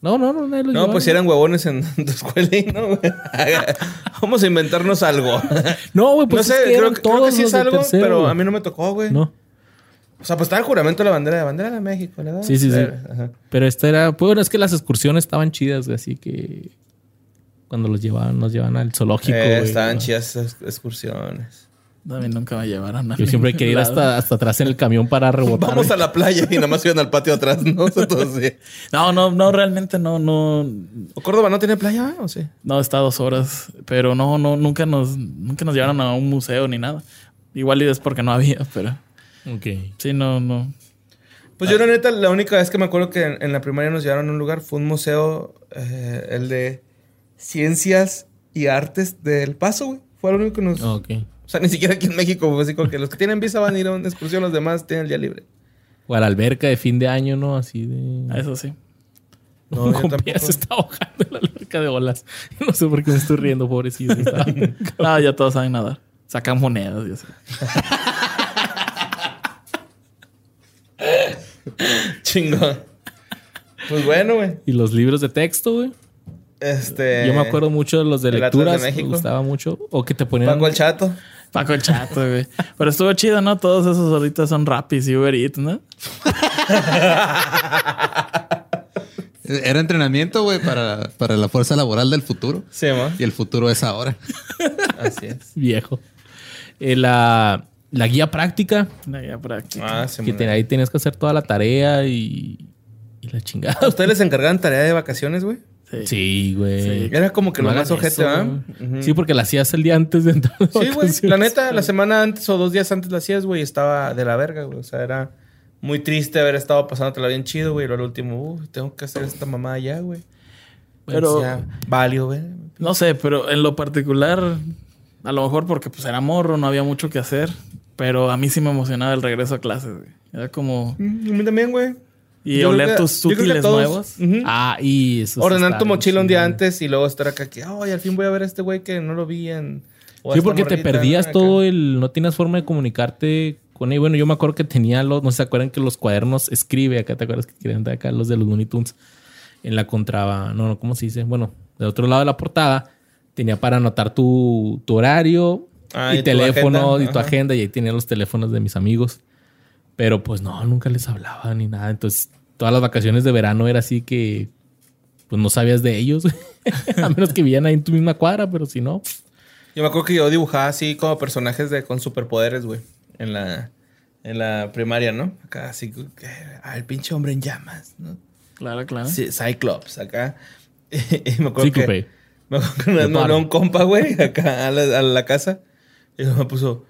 No, no, no, nadie los No, llevaba. pues eran huevones en tu escuela, y ¿no? güey? Vamos a inventarnos algo. No, güey, pues no es sé, que creo, que- creo que todos sí es algo, tercero, pero a mí no me tocó, güey. No. O sea, pues estaba el juramento de la bandera, de bandera de México, ¿verdad? Sí, sí, sí. Ajá. Pero esta era, pues bueno, es que las excursiones estaban chidas, güey, así que cuando los llevaban, nos llevaban al zoológico. Eh, güey, estaban chidas esas excursiones. A mí nunca me llevaron a Yo siempre quería ir hasta, hasta atrás en el camión para rebotar. Vamos a la playa y nada más iban al patio atrás, ¿no? Entonces, sí. No, no, no, realmente no, no. ¿O Córdoba no tiene playa o sí? No, está dos horas. Pero no, no, nunca nos, nunca nos llevaron a un museo ni nada. Igual y es porque no había, pero Ok. sí, no, no. Pues yo la neta, la única vez que me acuerdo que en, en la primaria nos llevaron a un lugar fue un museo, eh, el de Ciencias y Artes del Paso, güey. Fue lo único que nos... Ok. O sea, ni siquiera aquí en México, fue así como que los que tienen visa van a ir a una excursión, los demás tienen el día libre. O a la alberca de fin de año, ¿no? Así de... A Eso sí. No, Un yo compa tampoco. se está ahogando en la alberca de olas. No sé por qué me estoy riendo, pobrecito. No, ya todos saben nadar. Sacan monedas y así. Chingón. Pues bueno, güey. y los libros de texto, güey. Este... Yo me acuerdo mucho de los de Atlas de lecturas. me gustaba mucho. O que te ponían... Paco el Chato. Paco el Chato, güey. Pero estuvo chido, ¿no? Todos esos ahorita son Rapis y Uber Eats, ¿no? Era entrenamiento, güey, para, para la fuerza laboral del futuro. Sí, ma. Y el futuro es ahora. Así es. Viejo. Eh, la, la guía práctica. La guía práctica. Ah, sí, Que ahí tenías que hacer toda la tarea y, y la chingada. ¿A ustedes les encargaban tarea de vacaciones, güey? Sí. Güey. Sí. Era como que No lo más ojete, ¿verdad? Sí, porque la hacías el día antes de entrar. Sí, güey. La neta, la semana antes o dos días antes la hacías, güey. Estaba de la verga, güey. O sea, era muy triste haber estado pasándotela bien chido, güey. Y luego al último, uh, tengo que hacer esta mamá ya, güey. Pero- Ya, válido, güey. No sé, pero en lo particular, a lo mejor porque pues era morro, no había mucho que hacer. Pero a mí sí me emocionaba el regreso a clases, güey. Era como... A mí también, güey. Y Yo oler que- tus útiles todos- nuevos. Ah, y eso. sí Ordenar tu mochila un día antes y luego estar acá que, ay, al fin voy a ver a este güey que no lo vi en. Sí, porque te perdías acá. todo el. No tienes forma de comunicarte con él. Bueno, yo me acuerdo que tenía los. No se acuerdan que los cuadernos escribe acá. ¿Te acuerdas que querían de acá los de los Looney Tunes? En la contraba. No, no, ¿cómo se dice? Bueno, del otro lado de la portada tenía para anotar tu, tu horario Ah, y, y tu teléfono agenda, y tu ajá. agenda. Y ahí tenía los teléfonos de mis amigos. Pero pues no, nunca les hablaba ni nada. Entonces, todas las vacaciones de verano era así que. Pues no sabías de ellos. A menos que vivían ahí en tu misma cuadra, pero si no. Yo me acuerdo que yo dibujaba así como personajes de con superpoderes, güey. En la, en la primaria, ¿no? Acá así, que, el pinche hombre en llamas, ¿no? Claro, claro. Sí, Cyclops, acá. y me acuerdo que... Cíclope. Me acuerdo que un compa, güey, acá a la, a la casa. Y me puso,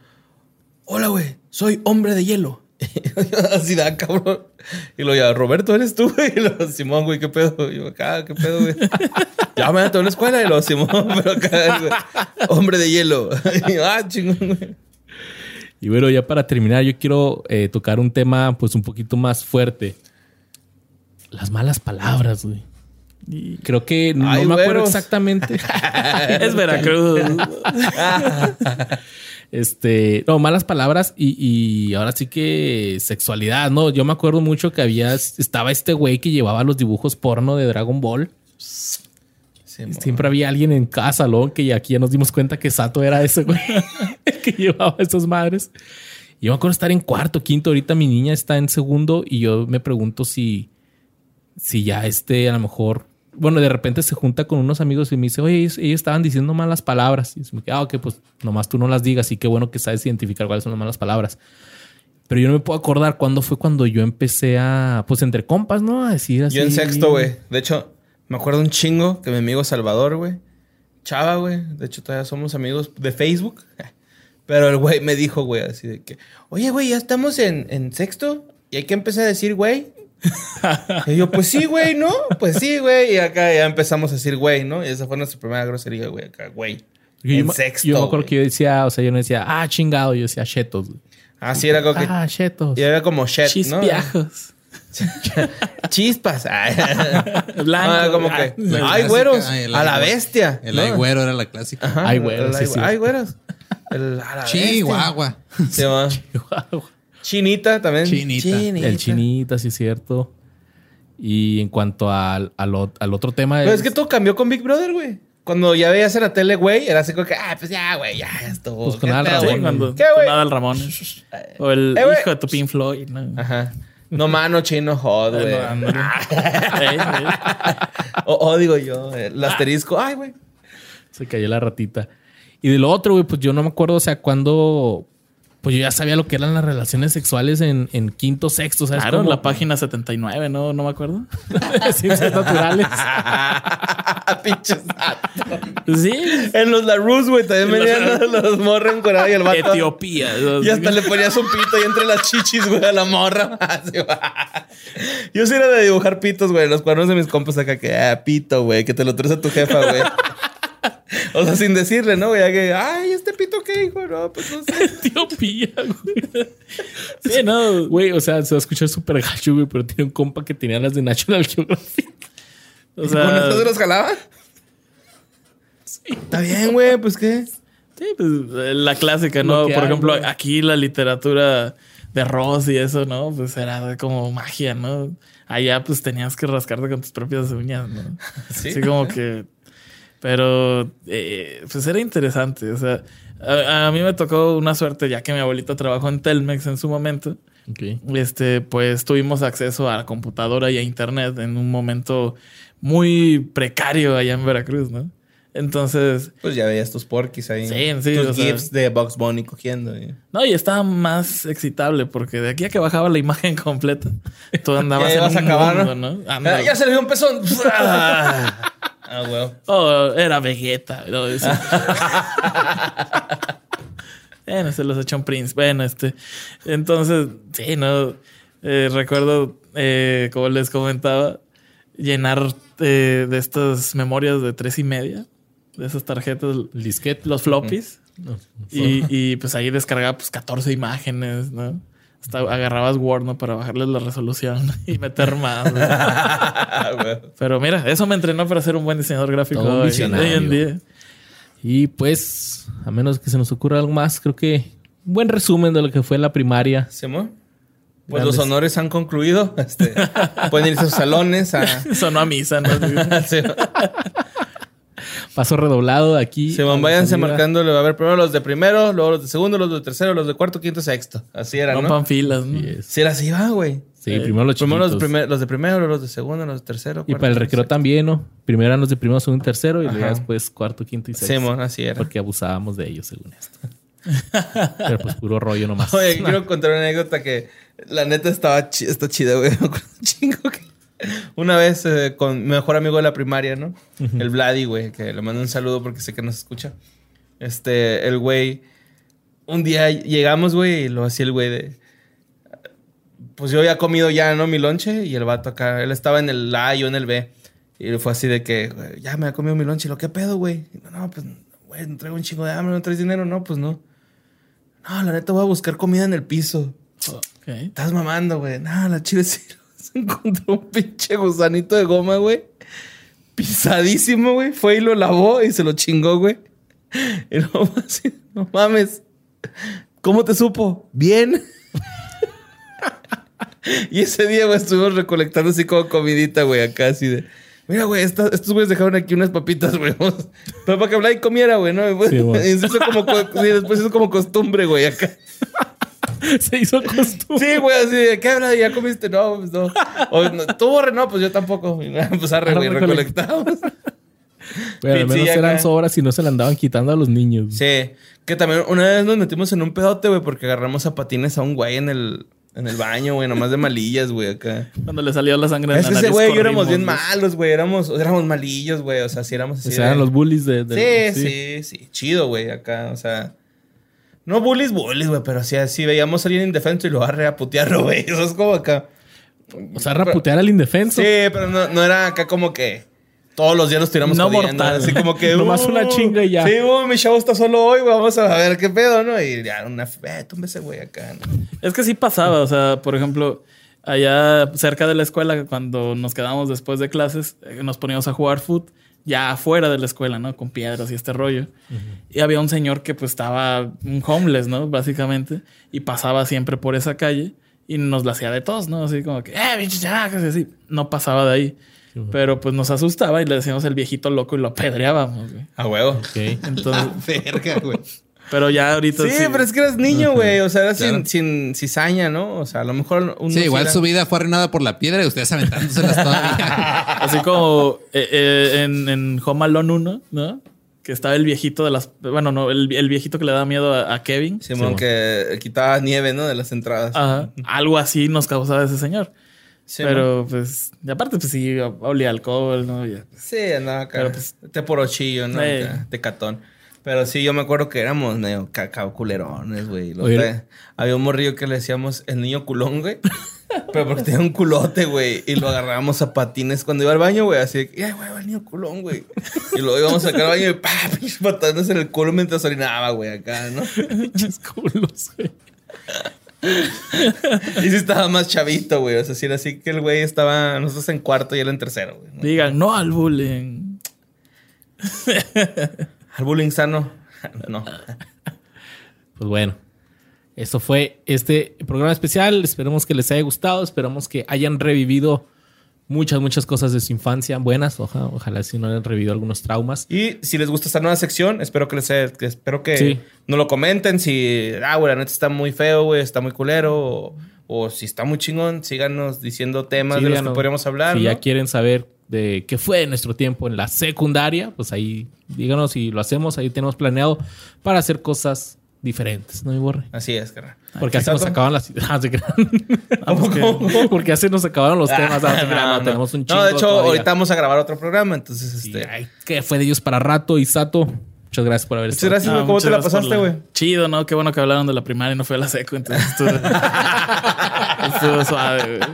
hola, güey, soy hombre de hielo. Así da, cabrón. Y lo ya, Roberto, ¿eres tú, güey? Y lo, Simón, güey, ¿qué pedo? Y yo, acá, ¿qué pedo, güey? ya me meto en la escuela. Y lo, Simón, pero acá, güey, hombre de hielo. y ah, chingón, güey. Y bueno, ya para terminar, yo quiero eh, tocar un tema pues un poquito más fuerte. Las malas palabras, güey. Y Creo que no Ay, me acuerdo güeros. exactamente. es Veracruz. Este, no, malas palabras y, y ahora sí que sexualidad, ¿no? Yo me acuerdo mucho que había, estaba este güey que llevaba los dibujos porno de Dragon Ball. Sí. Siempre había alguien en casa, ¿no? Que aquí ya nos dimos cuenta que Sato era ese güey que llevaba esas madres. Y yo me acuerdo estar en cuarto, quinto. Ahorita mi niña está en segundo y yo me pregunto si, si ya este a lo mejor, bueno, de repente se junta con unos amigos y me dice, oye, ellos, ellos estaban diciendo malas palabras. Y me ah, ok, pues nomás tú no las digas y qué bueno que sabes identificar cuáles son las malas palabras. Pero yo no me puedo acordar cuándo fue cuando yo empecé a, pues entre compas, ¿no? A decir así. Yo en sexto, güey. De hecho, me acuerdo un chingo que mi amigo Salvador, güey. Chava, güey. De hecho, todavía somos amigos de Facebook. Pero el güey me dijo, güey, así de que, oye, güey, ya estamos en, en sexto y hay que empezar a decir, güey. Y yo, pues sí, güey, ¿no? Pues sí, güey. Y acá ya empezamos a decir, güey, ¿no? Y esa fue nuestra primera grosería, güey, acá, güey. Yo, en sexto. yo me acuerdo que yo decía, o sea, yo no decía, ah, chingado, yo decía chetos. Así era como que. Ah, chetos. Y era como shit, ¿no? Chispiajos. Chispas. Ay. Blanco. Ah, como Ah, que. la Ay, clásica, güeros. ay, A la bestia. El ¿no? ay güero era la clásica. Ajá, Ay, güeros, el sí, ay, güeros. El, a la bestia. Chihuahua. Llama. Chinita también. Chinita. El chinita, sí es cierto. Y en cuanto al, al, ot- al otro tema... Pero es que todo cambió con Big Brother, güey. Cuando ya veías en la tele, güey, era así como que, ah, pues ya, güey, ya estuvo. Pues con ¿Qué Al pedo, Sí, Ramón, cuando ¿Qué, güey? sonaba el Ramón. O el Eh, güey. hijo de tu Pink Floyd. ¿no? Ajá. No mano, chino, jod, güey. No. O, o digo yo, el asterisco. Ay, güey. Se cayó la ratita. Y de lo otro, güey, pues yo no me acuerdo, o sea, cuando... Pues yo ya sabía lo que eran las relaciones sexuales en, en quinto, sexto, ¿sabes? Claro, cómo? la página 79, ¿no? No me acuerdo. Ciencias naturales. Pinches. Sí. En los Larus, güey, también venían los, los morros y el vato. Etiopía. Y hasta le ponías un pito ahí entre las chichis, güey, a la morra. Yo sí era de dibujar pitos, güey. Los cuernos de mis compas acá que, ah, pito, güey, que te lo traes a tu jefa, güey. O sea, sin decirle, ¿no? Ya que, ay, ¿este pito qué, hijo? No, pues no sé. Etiopía, güey. Sí, no, güey, o sea, se va a escuchar súper gacho, güey, pero tiene un compa que tenía las de National Geographic. O ¿Con sea, eso se los jalaban? Está bien, güey, pues qué. sí, pues, eh, la clásica, ¿no? Por hay, ejemplo, güey. aquí la literatura de Ross y eso, ¿no? Pues era como magia, ¿no? Allá pues tenías que rascarte con tus propias uñas, ¿no? Sí. Así como que... Pero eh, pues era interesante. O sea, a, a mí me tocó una suerte ya que mi abuelito trabajó en Telmex en su momento. Ok. Este, pues tuvimos acceso a la computadora y a internet en un momento muy precario allá en Veracruz, ¿no? Entonces, Pues ya veías tus porquis ahí. Sí, sí, Tus sea- gifs de Box Bunny cogiendo. y- no, y estaba más excitable porque de aquí a que bajaba la imagen completa, tú andabas Ya en ibas un a acabar, mundo, ¿no? ¿no? Anda- ya se le dio un pezón. ah, güey. Oh, era Vegeta. ¿no? Bueno, se los echó un Prince. Bueno, este. Entonces, sí, no. Eh, recuerdo, eh, como les comentaba, llenar eh, de estas memorias de tres y media, de esas tarjetas, El disquete. los floppies. Y, pues ahí descargaba pues 14 imágenes, ¿no? Hasta agarrabas Word, ¿no? Para bajarles la resolución y meter más. Pero mira, eso me entrenó para ser un buen diseñador gráfico Todo hoy, en día. Y pues, a menos que se nos ocurra algo más, creo que un buen resumen de lo que fue la primaria. Simón. Pues Grandes. los honores han concluido. Este, pueden irse a sus salones a. Sonó a misa, ¿no? Sí. Paso redoblado de aquí. A la váyanse salida. marcando. Le va a ver primero los de primero, luego los de segundo, los de tercero, los de cuarto, quinto, sexto. Así era, ¿no? Rompan filas, ¿no? Sí, era así, va, güey. Sí, Eh, primero los Primero los primer- los de primero, luego los de segundo, los de tercero. Y para el recreo sexto. también, ¿no? Primero eran los de primero, segundo y tercero, y luego después cuarto, quinto y sexto. Simón, así era. Porque abusábamos de ellos, según esto. Pero pues puro rollo nomás. Oye, quiero contar una anécdota que la neta estaba está chida, güey. Me acuerdo un chingo que una vez eh, con mi mejor amigo de la primaria, ¿no? El Vladi, güey, que le mando un saludo porque sé que nos escucha. Este, el güey, un día llegamos, güey, y lo hacía el güey de. Pues yo había comido ya, ¿no? Mi lonche y el vato acá, él estaba en el A y yo en el B. Y fue así de que, güey, ya me ha comido mi lonche. Y lo, ¿qué pedo, güey? Y, No, pues, güey, no traigo un chingo de hambre, no traes dinero. No, pues no. No, la neta voy a buscar comida en el piso. Estás mamando, güey. No, la chile sí. Se encontró un pinche gusanito de goma, güey. pisadísimo, güey. Fue y lo lavó y se lo chingó, güey. Y no, así, no mames. ¿Cómo te supo? Bien. y ese día, güey, estuvimos recolectando así como comidita, güey, acá así de. Mira, güey, esta- estos güeyes dejaron aquí unas papitas, güey. Pero para que Blay comiera, güey, ¿no? Sí, y eso como, después hizo como costumbre, güey, acá. Se hizo costumbre. Sí, güey, así de, ¿qué habla? ¿Ya comiste? No, pues no. O, no, ¿Tú, Borre? No, pues yo tampoco. Y nada, pues arre, Ah, güey, recolectamos. Güey, al menos eran sobras y no se le andaban quitando a los niños. Sí, que también una vez nos metimos en un pedote, güey, porque agarramos a patines a un güey en el, en el baño, güey, nomás de malillas, güey, acá. Cuando le salió la sangre de Es la que ese güey y yo éramos bien malos, güey, éramos, éramos malillos, güey, o sea, sí éramos así. O sea, eran los bullies de. de- Sí, sí, sí, chido, güey, acá, o sea. No bullies, bullies, güey, pero sí, así veíamos a alguien indefenso y lo agarré a putearlo, güey. Eso es como acá. O sea, raputear al indefenso. Sí, pero no, no era acá como que todos los días nos tiramos No jodiendo, mortal. Así como que... Nomás una chinga y ya. Sí, uy, mi chavo está solo hoy, güey. Vamos a ver qué pedo, ¿no? Y ya, una... Eh, túmbese, güey, acá. ¿no? Es que sí pasaba, o sea, por ejemplo, allá cerca de la escuela, cuando nos quedábamos después de clases, eh, nos poníamos a jugar foot ya afuera de la escuela, ¿no? Con piedras y este rollo. Y había un señor que pues estaba un homeless, ¿no? Básicamente, y pasaba siempre por esa calle y nos la hacía de todos, ¿no? Así como que, ¡eh, pinche chamacos", y así. No pasaba de ahí. Pero pues nos asustaba y le decíamos el viejito loco y lo apedreábamos, güey. A huevo. Entonces, Verga, güey. Pero ya ahorita Sí, pero es que eras niño, güey. O sea, eras sin, sin cizaña, ¿no? O sea, a lo mejor... uno Sí, igual era- su vida fue arruinada por la piedra y ustedes aventándoselas todavía. Así como eh, eh, en, en Home Alone 1, ¿no? Que estaba el viejito de las... Bueno, no, el, el viejito que le daba miedo a, a Kevin. Simón, Simón. que quitaba nieve, ¿no? De las entradas. Ajá. Algo así nos causaba ese señor. Sí, Pero pues... Y aparte pues sí, olía alcohol, ¿no? Ya, pues, Sí, andaba acá. Pero, pues, te por ochillo, ¿no? Sí. Acá, Tecatón. Pero sí, yo me acuerdo que éramos medio cacao culerones, güey. Había un morrillo que le decíamos el niño culón, güey. Pero porque tenía un culote, güey. Y lo agarrábamos a patines cuando iba al baño, güey. Así de que, ay, güey, va el niño culón, güey. Y luego íbamos a sacar al baño y pa, patadas en el culo mientras orinaba, güey, acá, ¿no? Pinches culos, güey. Y sí estaba más chavito, güey. O sea, sí era así que el güey estaba, nosotros en cuarto y él en tercero, güey. Digan, no al bullying. Al bullying sano. No. Pues bueno, eso fue este programa especial. Esperemos que les haya gustado. Esperamos que hayan revivido muchas, muchas cosas de su infancia buenas. Oja- ojalá si no hayan revivido algunos traumas. Y si les gusta esta nueva sección, espero que les haya- que espero que Sí. nos lo comenten. Si, ah, güey, la neta está muy feo, güey, está muy culero. O, o si está muy chingón, síganos diciendo temas Sí, de los díganos. que podríamos hablar. Si ¿no? ya quieren saber de qué fue nuestro tiempo en la secundaria, pues ahí díganos si lo hacemos. Ahí tenemos planeado para hacer cosas diferentes, ¿no, mi borre? Así es, carnal. Porque así nos Exacto. acaban las... ¿Cómo? Porque así nos acabaron los temas. Ah, crean, no, no, tenemos un chingo No, de hecho, todavía. ahorita vamos a grabar otro programa, entonces, Sí, este... ay, que fue de ellos para rato. Y Sato, muchas gracias por haber Muchas estado. gracias, Ah, güey. ¿Cómo muchas te la gracias pasaste, güey? Chido, ¿no? Qué bueno que hablaron de la primaria y no fue a la seco, entonces estuvo, estuvo suave, güey.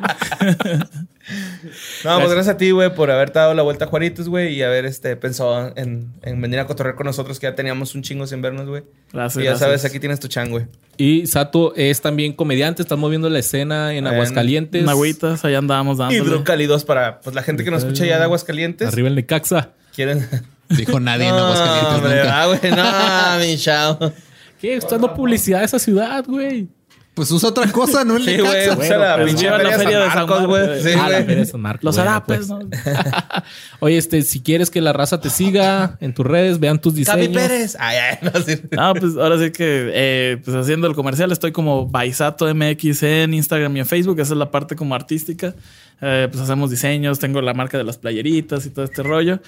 No, pues gracias a ti, güey, por haberte dado la vuelta a Juaritos, güey, y haber este, pensado en, en venir a cotorrear con nosotros, que ya teníamos un chingo sin vernos, güey. Gracias, Y ya gracias. sabes, aquí tienes tu chan, güey. Y Sato es también comediante. Estás moviendo la escena en En- Aguascalientes. En agüitas, allá andábamos dándole. Hidrocálidos para pues, la gente que nos escucha ya de Aguascalientes. Arriba el Necaxa. Quieren. Dijo nadie en Aguascalientes hombre, nunca. ah, güey, no, mi chavo. ¿Qué? Está dando publicidad a esa ciudad, güey. Pues usa otra cosa, no el Sí, Necaxa. güey, usa la pinche la feria de San Marcos, güey. Sí, ah, la güey. Feria de San Marcos. Los harapes, pues. ¿no? Oye, este, si quieres que la raza te siga en tus redes, vean tus Capi diseños. Pérez. Ay, ay, no, sí. No, pues ahora sí que, eh, pues haciendo el comercial, estoy como Baisato MX en Instagram y en Facebook. Esa es la parte como artística. Eh, pues hacemos diseños, tengo la marca de las playeritas y todo este rollo.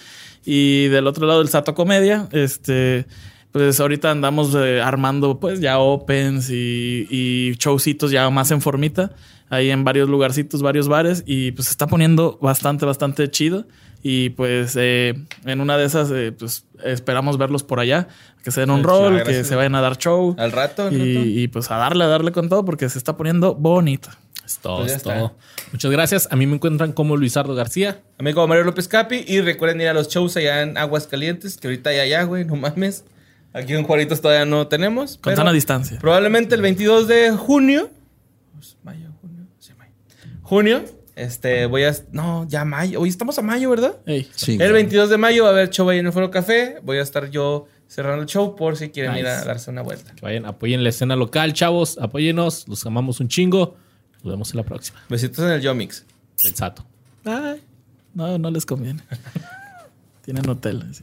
Y del otro lado, el Sato Comedia, este, pues ahorita andamos eh, armando pues ya opens y, y showcitos ya más en formita. Ahí en varios lugarcitos, varios bares. Y pues se está poniendo bastante, bastante chido. Y pues eh, en una de esas, eh, pues esperamos verlos por allá. Que se den un Sí, rol, que se vayan a dar show. Al rato. Y, y, pues a darle, a darle con todo porque se está poniendo bonito. Es todo, Pues ya es está. todo. Muchas gracias. A mí me encuentran como Luisardo García. Amigo Mario López Capi. Y recuerden ir a los shows allá en Aguascalientes, que ahorita ya allá, güey, no mames. Aquí en Juaritos todavía no tenemos. Con pero sana distancia. Probablemente el 22 de junio. pues, Mayo, junio. Sí, mayo. Junio. Este, voy a. No, ya mayo. Hoy estamos a mayo, ¿verdad? Ey, Sí. El 22 de mayo va a haber show ahí en el Foro Café. Voy a estar yo cerrando el show por si quieren ir a darse una vuelta. Que vayan, apoyen la escena local, chavos. Apóyenos. Los amamos un chingo. Nos vemos en la próxima. Besitos en el Yomix. El Sato. Ay, no, no les conviene. Tienen hotel. así.